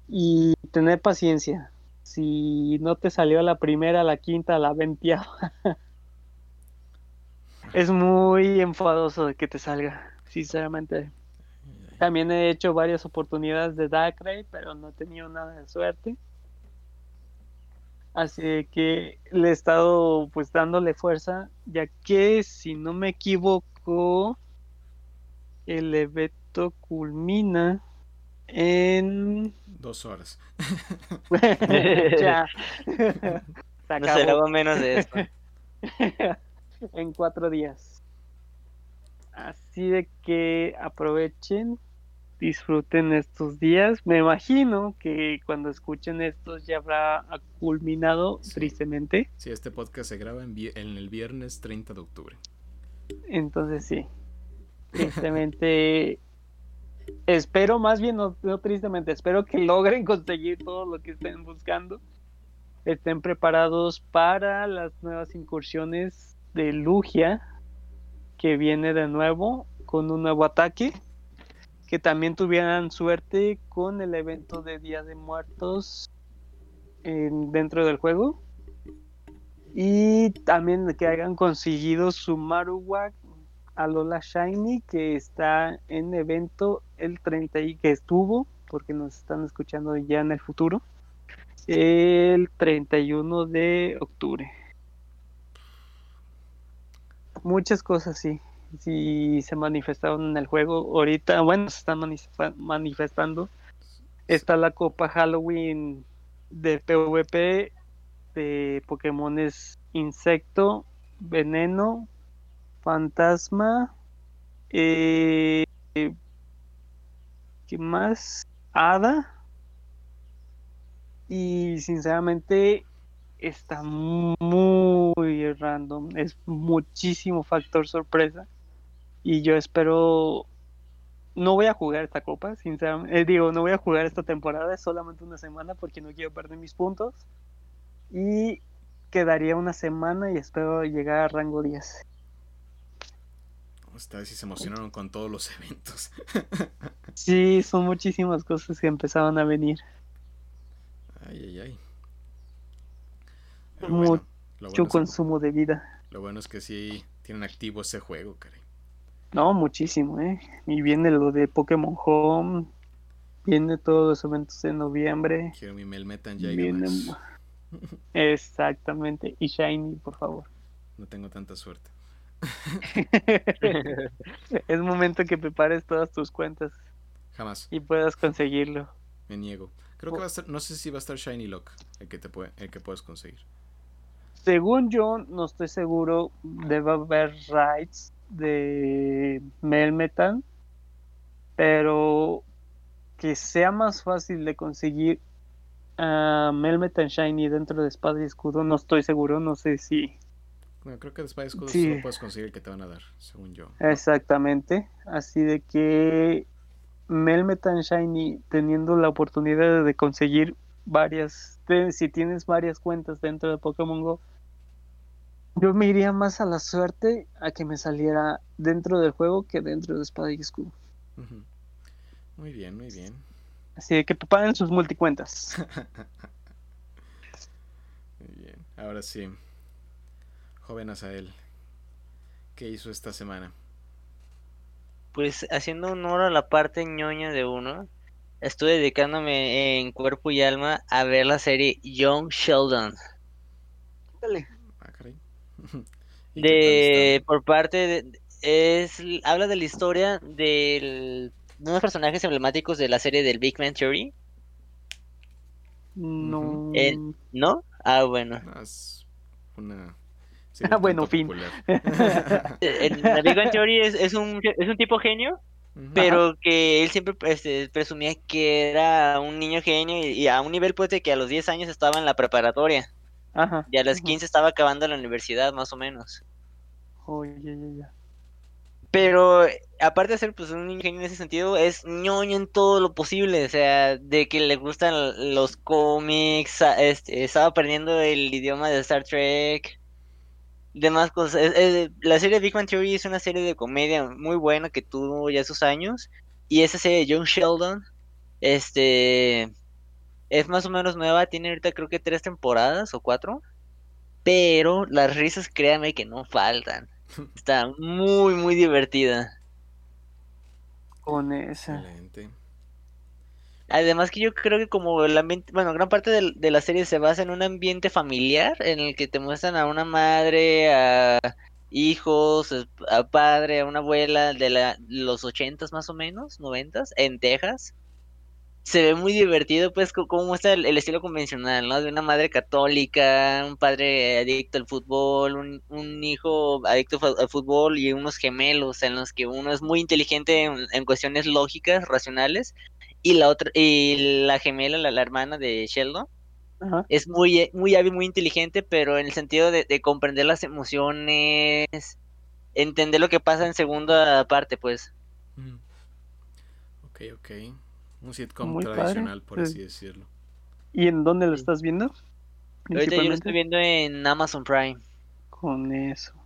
y tener paciencia. Si no te salió la primera, la quinta, la veinteava, es muy enfadoso de que te salga, sinceramente. También he hecho varias oportunidades de Darkrai, pero no he tenido nada de suerte. Así que le he estado pues dándole fuerza, ya que si no me equivoco, el evento culmina en dos horas. ya. no será menos de esto. en cuatro días. Así de que aprovechen, disfruten estos días. Me imagino que cuando escuchen esto ya habrá culminado, tristemente. Sí, este podcast se graba en, en el viernes 30 de octubre. Entonces sí, tristemente espero más bien, no, tristemente, espero que logren conseguir todo lo que estén buscando. Estén preparados para las nuevas incursiones de Lugia, que viene de nuevo con un nuevo ataque. Que también tuvieran suerte con el evento de Día de Muertos dentro del juego. Y también que hayan conseguido su Marowak Alola Shiny que está en evento el 30 y que estuvo porque nos están escuchando ya en el futuro el 31 de octubre. Muchas cosas sí. Sí se manifestaron en el juego. Ahorita bueno se están manifestando. Está la copa Halloween de PvP de Pokémones insecto veneno Fantasma. Eh, ¿Qué más? Hada. Y sinceramente está muy random. Es muchísimo factor sorpresa. Y yo espero. No voy a jugar esta copa, sinceramente. Eh, digo, no voy a jugar esta temporada, es solamente una semana porque no quiero perder mis puntos. Y quedaría una semana y espero llegar a rango 10. Vez sí se emocionaron con todos los eventos. sí, son muchísimas cosas que empezaban a venir. Ay, ay, ay. Mucho consumo de vida. Lo bueno es que sí tienen activo ese juego, caray. No, muchísimo, ¿eh? Y viene lo de Pokémon Home, viene todos los eventos de noviembre. Quiero mi Melmetan viene... Exactamente, y Shiny, por favor. No tengo tanta suerte. es momento que prepares todas tus cuentas. Jamás. Y puedas conseguirlo. Me niego. Creo que va a estar, no sé si va a estar Shiny Lock, el que te puede, el que puedes conseguir. Según yo, no estoy seguro, debe haber rights de Melmetan, pero que sea más fácil de conseguir a Melmetan Shiny dentro de Espada y Escudo, no estoy seguro, no sé si bueno, creo que después de sí. solo puedes conseguir que te van a dar, según yo. Exactamente. Así de que Melmetan Shiny, teniendo la oportunidad de conseguir varias, si tienes varias cuentas dentro de Pokémon Go, yo me iría más a la suerte a que me saliera dentro del juego que dentro de Espada y Escudo. Muy bien, muy bien. Así de que preparen sus multicuentas. muy bien, ahora sí joven Asael? ¿Qué hizo esta semana? Pues haciendo honor a la parte ñoña de uno, estuve dedicándome en cuerpo y alma a ver la serie Young Sheldon. Dale. Ah, de por parte de, es habla de la historia de unos personajes emblemáticos de la serie del Big Man Theory. No. ¿No? Ah, bueno. Es una Ah, bueno, fin. el Big Bang Theory es, un, es un tipo genio, pero que él siempre este, presumía que era un niño genio y, a un nivel pues de que a los 10 años estaba en la preparatoria. Y a los 15 estaba acabando la universidad, más o menos. Pero aparte de ser pues un niño genio en ese sentido, es ñoño en todo lo posible, o sea, de que le gustan los cómics, este, estaba aprendiendo el idioma de Star Trek demás cosas. la serie Big Man Theory es una serie de comedia muy buena que tuvo ya sus años. Y esa serie de John Sheldon, este, es más o menos nueva. Tiene ahorita creo que tres temporadas o cuatro. Pero las risas, créanme que no faltan. Está muy, muy divertida. Con esa. Además que yo creo que como el ambiente, bueno, gran parte de, la serie se basa en un ambiente familiar en el que te muestran a una madre, a hijos, a padre, a una abuela de la, los ochentas más o menos, noventas, en Texas. Se ve muy divertido, pues, como muestra el, estilo convencional, ¿no? De una madre católica, un padre adicto al fútbol, un, un hijo adicto al fútbol y unos gemelos en los que uno es muy inteligente en cuestiones lógicas, racionales, y la otra y la gemela la, hermana de Sheldon es muy muy hábil muy inteligente pero en el sentido de, comprender las emociones entender lo que pasa en segunda parte pues. Ok ok. Un sitcom tradicional por así decirlo. Y en dónde lo estás viendo ahorita yo lo estoy viendo en Amazon Prime. Con eso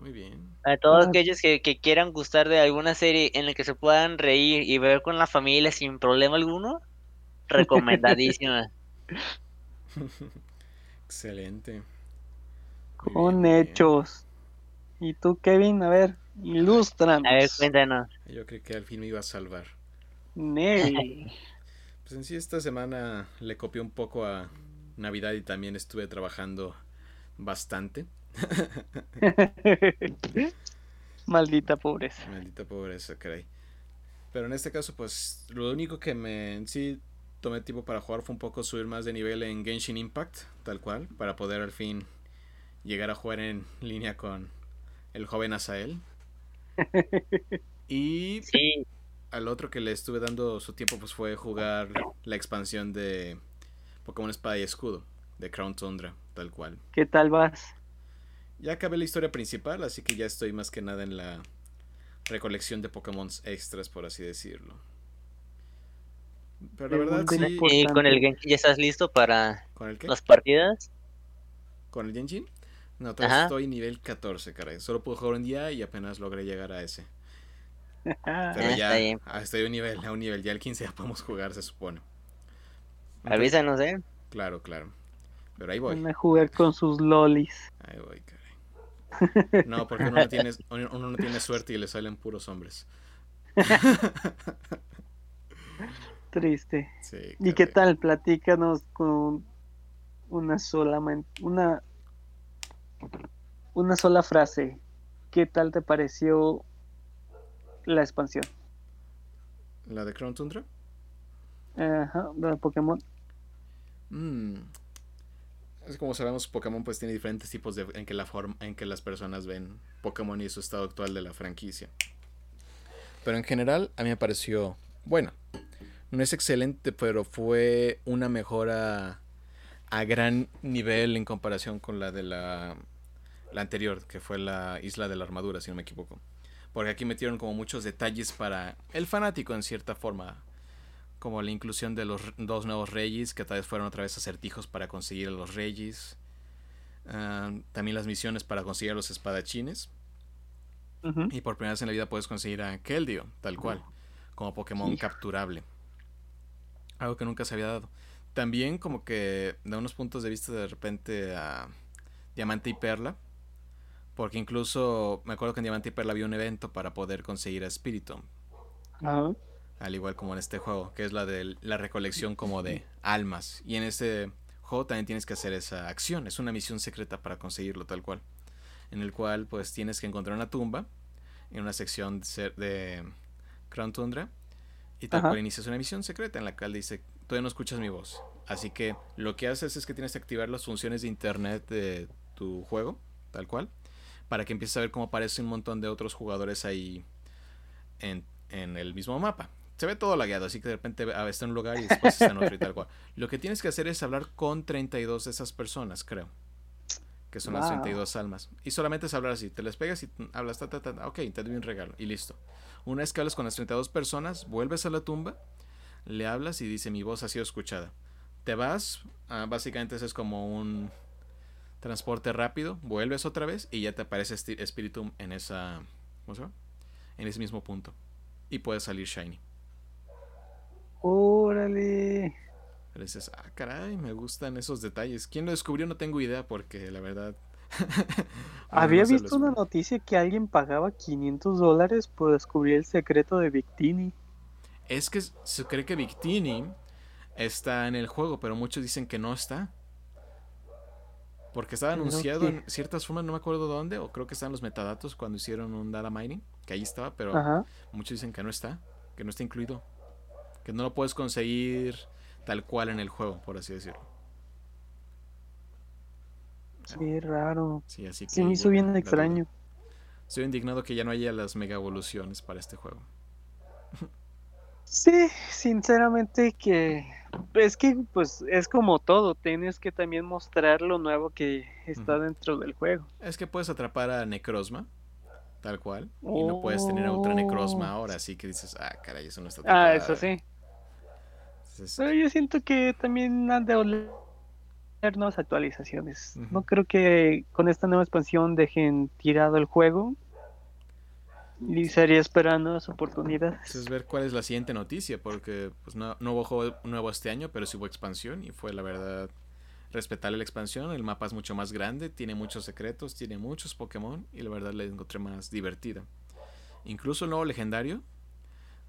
muy bien. A todos aquellos que, quieran gustar de alguna serie en la que se puedan reír y ver con la familia sin problema alguno, recomendadísima. Excelente. con hechos. ¿Y tú, Kevin? A ver, ilustranos. A ver, cuéntanos. Yo creo que al fin me iba a salvar. Nelly. Pues en sí esta semana le copié un poco a Navidad y también estuve trabajando bastante. Maldita pobreza. Maldita pobreza, caray. Pero en este caso, pues lo único que me en sí tomé tiempo para jugar fue un poco subir más de nivel en Genshin Impact, tal cual, para poder al fin llegar a jugar en línea con el joven Asael. y al otro que le estuve dando su tiempo pues fue jugar la expansión de Pokémon Espada y Escudo de Crown Tundra, tal cual. ¿Qué tal vas? Ya acabé la historia principal, así que ya estoy más que nada en la recolección de Pokémon extras, por así decirlo. Pero la verdad sí. ¿Y con el Genji ya estás listo para las partidas? ¿Con el Genji? No, todavía estoy nivel 14, caray. Solo puedo jugar un día y apenas logré llegar a ese. Pero ah, ya estoy a un nivel, a un nivel. Ya el 15 ya podemos jugar, se supone. Avísanos, eh. Claro, claro. Pero ahí voy. Van a jugar con sus lolis. Ahí voy, caray. No, porque uno no tiene, uno no tiene suerte y le salen puros hombres. Triste. ¿Y qué tal? Platícanos con una sola una una sola frase. ¿Qué tal te pareció la expansión? ¿La de Crown Tundra? Ajá, de Pokémon. Mm. Como sabemos, Pokémon pues tiene diferentes tipos de en que la forma en que las personas ven Pokémon y su estado actual de la franquicia. Pero en general a mí me pareció bueno. No es excelente, pero fue una mejora a gran nivel en comparación con la de la, la anterior, que fue la isla de la armadura, si no me equivoco. Porque aquí metieron como muchos detalles para el fanático en cierta forma. Como la inclusión de los dos nuevos reyes, que tal vez fueron otra vez acertijos para conseguir a los reyes. Ah, también las misiones para conseguir a los espadachines. Y por primera vez en la vida puedes conseguir a Keldeo, tal cual, como Pokémon capturable. Algo que nunca se había dado. También como que da unos puntos de vista de repente a Diamante y Perla. Porque incluso me acuerdo que en Diamante y Perla había un evento para poder conseguir a Spiritomb. Al igual como en este juego, que es la de la recolección como de almas. Y en este juego también tienes que hacer esa acción. Es una misión secreta para conseguirlo tal cual. En el cual pues tienes que encontrar una tumba en una sección de, de Crown Tundra y tal cual inicias una misión secreta en la cual dice, todavía no escuchas mi voz. Así que lo que haces es que tienes que activar las funciones de internet de tu juego, tal cual, para que empieces a ver cómo aparece un montón de otros jugadores ahí en, el mismo mapa. Se ve todo lagueado, así que de repente está en un lugar y después está en otro y tal cual. Lo que tienes que hacer es hablar con 32 de esas personas, creo. Que son las 32 almas. Y solamente es hablar así. Te les pegas y hablas, ta, ta, ta, ok, te doy un regalo. Y listo. Una vez que hablas con las 32 personas, vuelves a la tumba, le hablas y dice mi voz ha sido escuchada. Te vas, ah, básicamente eso es como un transporte rápido, vuelves otra vez y ya te aparece Spiritum en esa, ¿cómo se llama? En ese mismo punto. Y puedes salir Shiny. Órale. Pero dices, ah, caray, me gustan esos detalles. ¿Quién lo descubrió? No tengo idea porque la verdad Había visto una noticia que alguien pagaba 500 dólares por descubrir el secreto de Victini. Es que se cree que Victini está en el juego, pero muchos dicen que no está. Porque estaba anunciado en ciertas formas, no me acuerdo dónde, o creo que están los metadatos cuando hicieron un data mining, que ahí estaba, pero muchos dicen que no está, que no está incluido, que no lo puedes conseguir tal cual en el juego, por así decirlo. Sí, raro. Sí, así que. me hizo bien extraño. Estoy indignado que ya no haya las mega evoluciones para este juego. Sí, sinceramente que es que pues es como todo, tienes que también mostrar lo nuevo que está dentro del juego. Es que puedes atrapar a Necrozma, tal cual, y no puedes tener a otra Necrozma oh. ahora, así que dices, ah, caray, eso no está Ah, eso sí. Pero yo siento que también han de nuevas actualizaciones. No creo que con esta nueva expansión dejen tirado el juego. Y estaría esperando las oportunidades. Es ver cuál es la siguiente noticia, porque pues, no, no hubo juego nuevo este año, pero sí hubo expansión y fue la verdad respetable la expansión. El mapa es mucho más grande, tiene muchos secretos, tiene muchos Pokémon y la verdad la encontré más divertida. Incluso el nuevo legendario,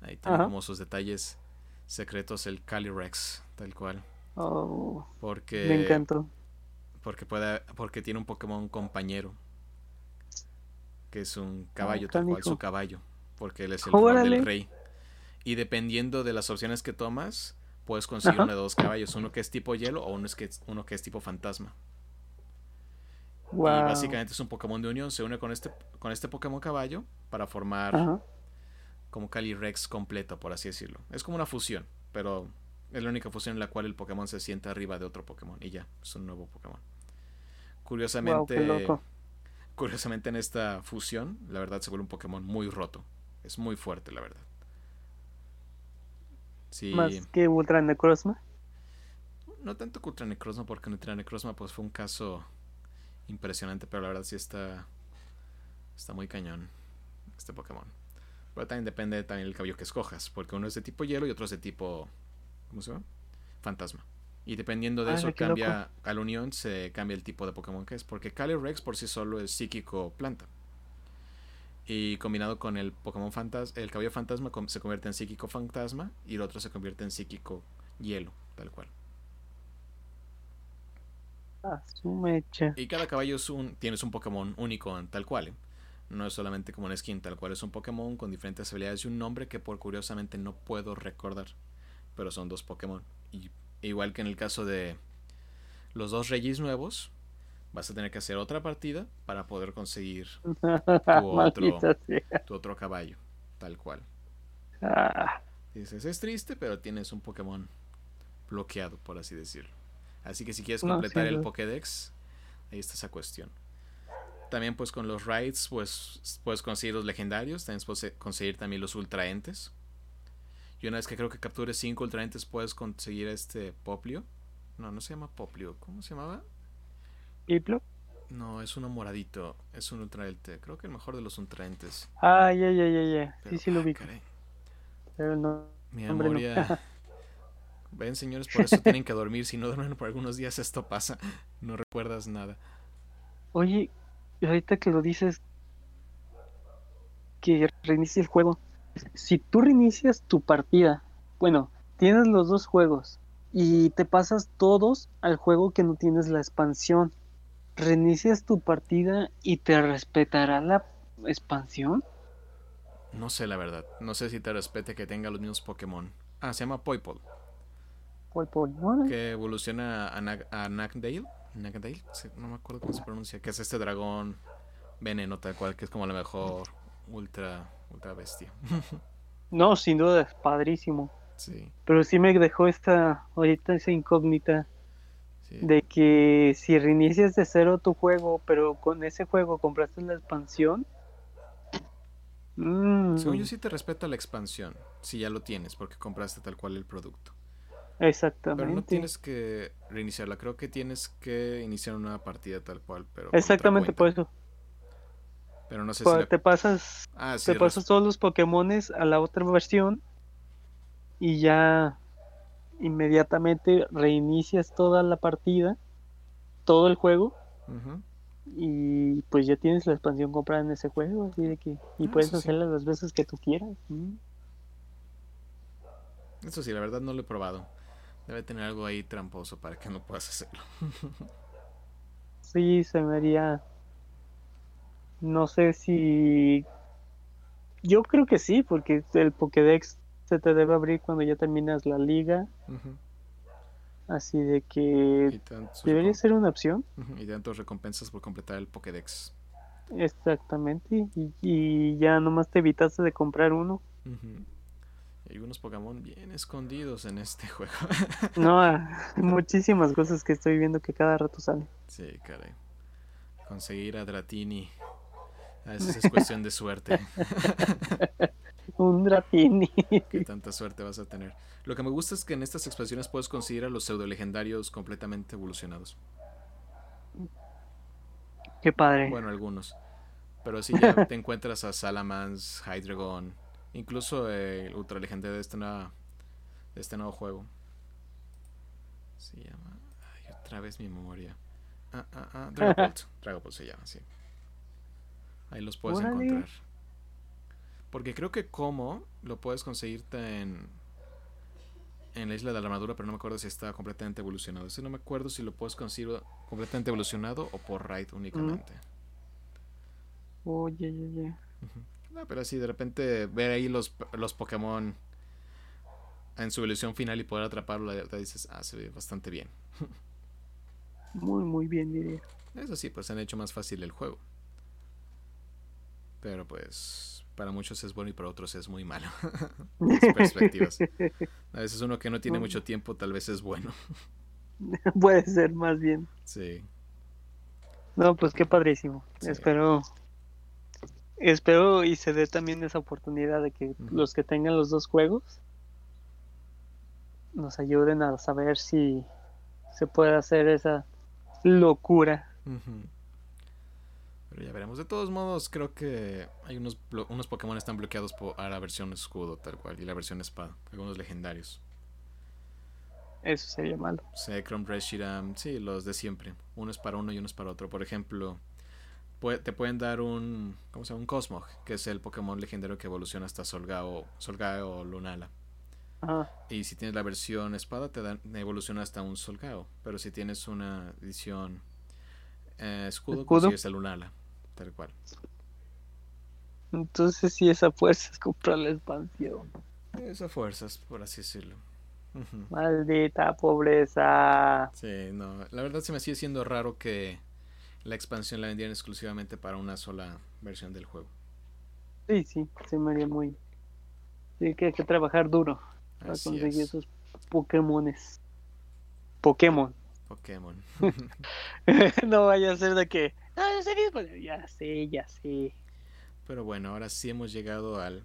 ahí tiene como sus detalles secretos el Calyrex, tal cual. Oh, porque me encantó. Porque puede, porque tiene un Pokémon compañero. Que es un caballo, tal cual su caballo. Porque él es el del rey. Y dependiendo de las opciones que tomas, puedes conseguir uno de dos caballos. Uno que es tipo hielo o uno, es que, uno que es tipo fantasma. Y básicamente es un Pokémon de unión. Se une con este, con este Pokémon caballo para formar como Calyrex completo, por así decirlo. Es como una fusión, pero Es la única fusión en la cual el Pokémon se sienta arriba de otro Pokémon y ya, es un nuevo Pokémon. Curiosamente, curiosamente en esta fusión, la verdad se vuelve un Pokémon muy roto. Es muy fuerte, la verdad. Sí. Más que Ultra Necrozma. No tanto que Ultra Necrozma, porque Ultra Necrozma pues fue un caso impresionante, pero la verdad sí está está muy cañón este Pokémon. Pero también depende también el cabello que escojas, porque uno es de tipo hielo y otro es de tipo ¿cómo se llama? Fantasma. Y dependiendo de eso cambia a la unión se cambia el tipo de Pokémon que es, porque Calyrex por sí solo es psíquico planta. Y combinado con el Pokémon fantasma, el cabello fantasma se convierte en psíquico fantasma y el otro se convierte en psíquico hielo, tal cual. Ah, su mecha. Y cada caballo es un, tienes un Pokémon único tal cual. ¿eh? No es solamente como una skin, tal cual es un Pokémon con diferentes habilidades y un nombre que por curiosamente no puedo recordar. Pero son dos Pokémon. Y igual que en el caso de los dos Reyes nuevos, vas a tener que hacer otra partida para poder conseguir tu otro, tu otro caballo, tal cual. Ah. Dices, es triste, pero tienes un Pokémon bloqueado, por así decirlo. Así que si quieres completar el Pokédex, ahí está esa cuestión. También pues con los raids pues puedes conseguir los legendarios, también puedes conseguir también los ultraentes. Y una vez que creo que captures 5 ultraentes puedes conseguir este Poplio. No, no se llama Poplio, ¿cómo se llamaba? ¿Piplo? No, es uno moradito. Es un ultraente. Creo que el mejor de los ultraentes. Ah, ya, ya, ya, ya. Sí, sí lo vi. Pero no. Mi memoria. Ven, señores, por eso tienen que dormir. Si no duermen por algunos días, esto pasa. No recuerdas nada. Oye, ahorita que lo dices, que reinicie el juego. Si tú reinicias tu partida, bueno, tienes los dos juegos y te pasas todos al juego que no tienes la expansión reinicias tu partida y te respetará la expansión? No sé la verdad. No sé si te respete que tenga los mismos Pokémon. Ah, se llama Poipol. Poipol, Que evoluciona a, a Nagdale. Nagdale, no me acuerdo cómo se pronuncia. Que es este dragón veneno, tal cual, que es como la mejor ultra, ultra bestia. no, sin duda, es padrísimo. Sí. Pero sí me dejó esta, ahorita esa incógnita de que si reinicias de cero tu juego, pero con ese juego compraste la expansión. Mmm. Según yo sí te respeto la expansión, si ya lo tienes, porque compraste tal cual el producto. Exactamente. Pero no tienes que reiniciarla, creo que tienes que iniciar una partida tal cual, pero Exactamente por eso. Pero no sé si te pasas ah, te pasas todos los Pokémones a la otra versión y ya inmediatamente reinicias toda la partida, todo el juego, y pues ya tienes la expansión comprada en ese juego, así de que y ah, puedes hacerla las veces que tú quieras. Eso sí, la verdad no lo he probado. Debe tener algo ahí tramposo para que no puedas hacerlo. sí, se me haría. No sé si. Yo creo que sí, porque el Pokédex se te debe abrir cuando ya terminas la liga. Así de que debería ser una opción. Y dan tus recompensas por completar el Pokédex. Exactamente. Y, ya nomás te evitaste de comprar uno. Hay unos Pokémon bien escondidos en este juego. no, muchísimas cosas que estoy viendo que cada rato salen. Sí, caray. Conseguir a Dratini. A veces es cuestión de suerte. un Dratini. Qué tanta suerte vas a tener. Lo que me gusta es que en estas expansiones puedes conseguir a los pseudo legendarios completamente evolucionados. Qué padre. Bueno, algunos. Pero si ya te encuentras a Salamans, Hydreigon, incluso el ultra legendario de este, nueva, de este nuevo juego. Se llama. Ay, otra vez mi memoria. Ah, ah, ah. Dragon Dragon se llama, sí. Ahí los puedes encontrar. Porque creo que como lo puedes conseguirte en, en la isla de la armadura, pero no me acuerdo si está completamente evolucionado. Ese no me acuerdo si lo puedes conseguir completamente evolucionado o por raid únicamente. Oye, oye, No, pero así de repente ver ahí los, los Pokémon en su evolución final y poder atraparlo, te dices, ah, se ve bastante bien. muy, muy bien, diría. Eso sí, pues han hecho más fácil el juego. Pero pues para muchos es bueno y para otros es muy malo. perspectivas. A veces uno que no tiene mucho tiempo tal vez es bueno. Puede ser más bien. Sí. No, pues qué padrísimo. Espero espero y se dé también esa oportunidad de que los que tengan los dos juegos nos ayuden a saber si se puede hacer esa locura. Pero ya veremos. De todos modos, creo que hay unos, unos Pokémon están bloqueados por la versión escudo, tal cual, y la versión espada. Algunos legendarios. Eso sería malo. Zekrom, Reshiram, sí, los de siempre. Uno es para uno y uno es para otro. Por ejemplo, te pueden dar un, ¿cómo se llama? Un Cosmog, que es el Pokémon legendario que evoluciona hasta Solgao, Solgao o Lunala. Y si tienes la versión espada, te dan, evoluciona hasta un Solgao. Pero si tienes una edición eh, escudo, consigues el Lunala, tal cual. Entonces, si esa fuerza es comprar la expansión. Esa fuerza, por así decirlo. Maldita pobreza. Sí, no. La verdad se me sigue siendo raro que la expansión la vendieran exclusivamente para una sola versión del juego. Sí, sí, se me haría muy. Sí, que hay que trabajar duro para conseguir esos Pokémones. Pokémon. Pokémon. no vaya a ser de que. No, ya sé, ya sé. Pero bueno, ahora sí hemos llegado al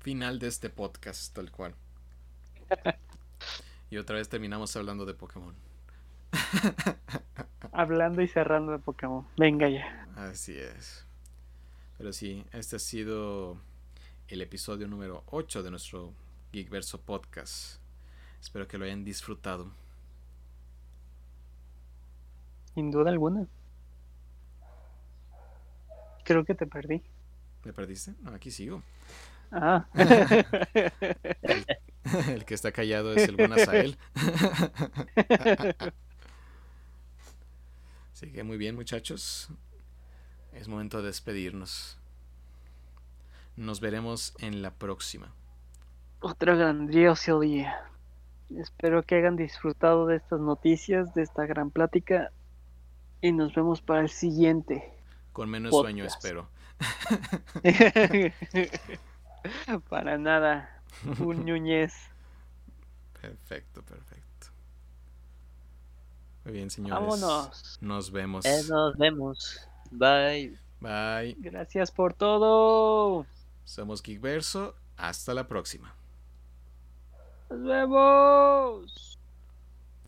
final de este podcast, tal cual. y otra vez terminamos hablando de Pokémon. Hablando y cerrando de Pokémon. Venga ya. Así es. Pero sí, este ha sido el episodio número 8 de nuestro Geekverso Podcast. Espero que lo hayan disfrutado. Sin duda alguna. Creo que te perdí. ¿Me perdiste? No, aquí sigo. Ah. El, que está callado es el buen Azael. Así que muy bien, muchachos. Es momento de despedirnos. Nos veremos en la próxima. Otra grandioso día. Espero que hayan disfrutado de estas noticias, de esta gran plática. Y nos vemos para el siguiente. Con menos sueño, espero. para nada. Un ñuñez. Perfecto, perfecto. Muy bien, señores. Vámonos. Nos vemos. Eh, nos vemos. Bye. Bye. Gracias por todo. Somos Geekverso. Hasta la próxima. Nos vemos.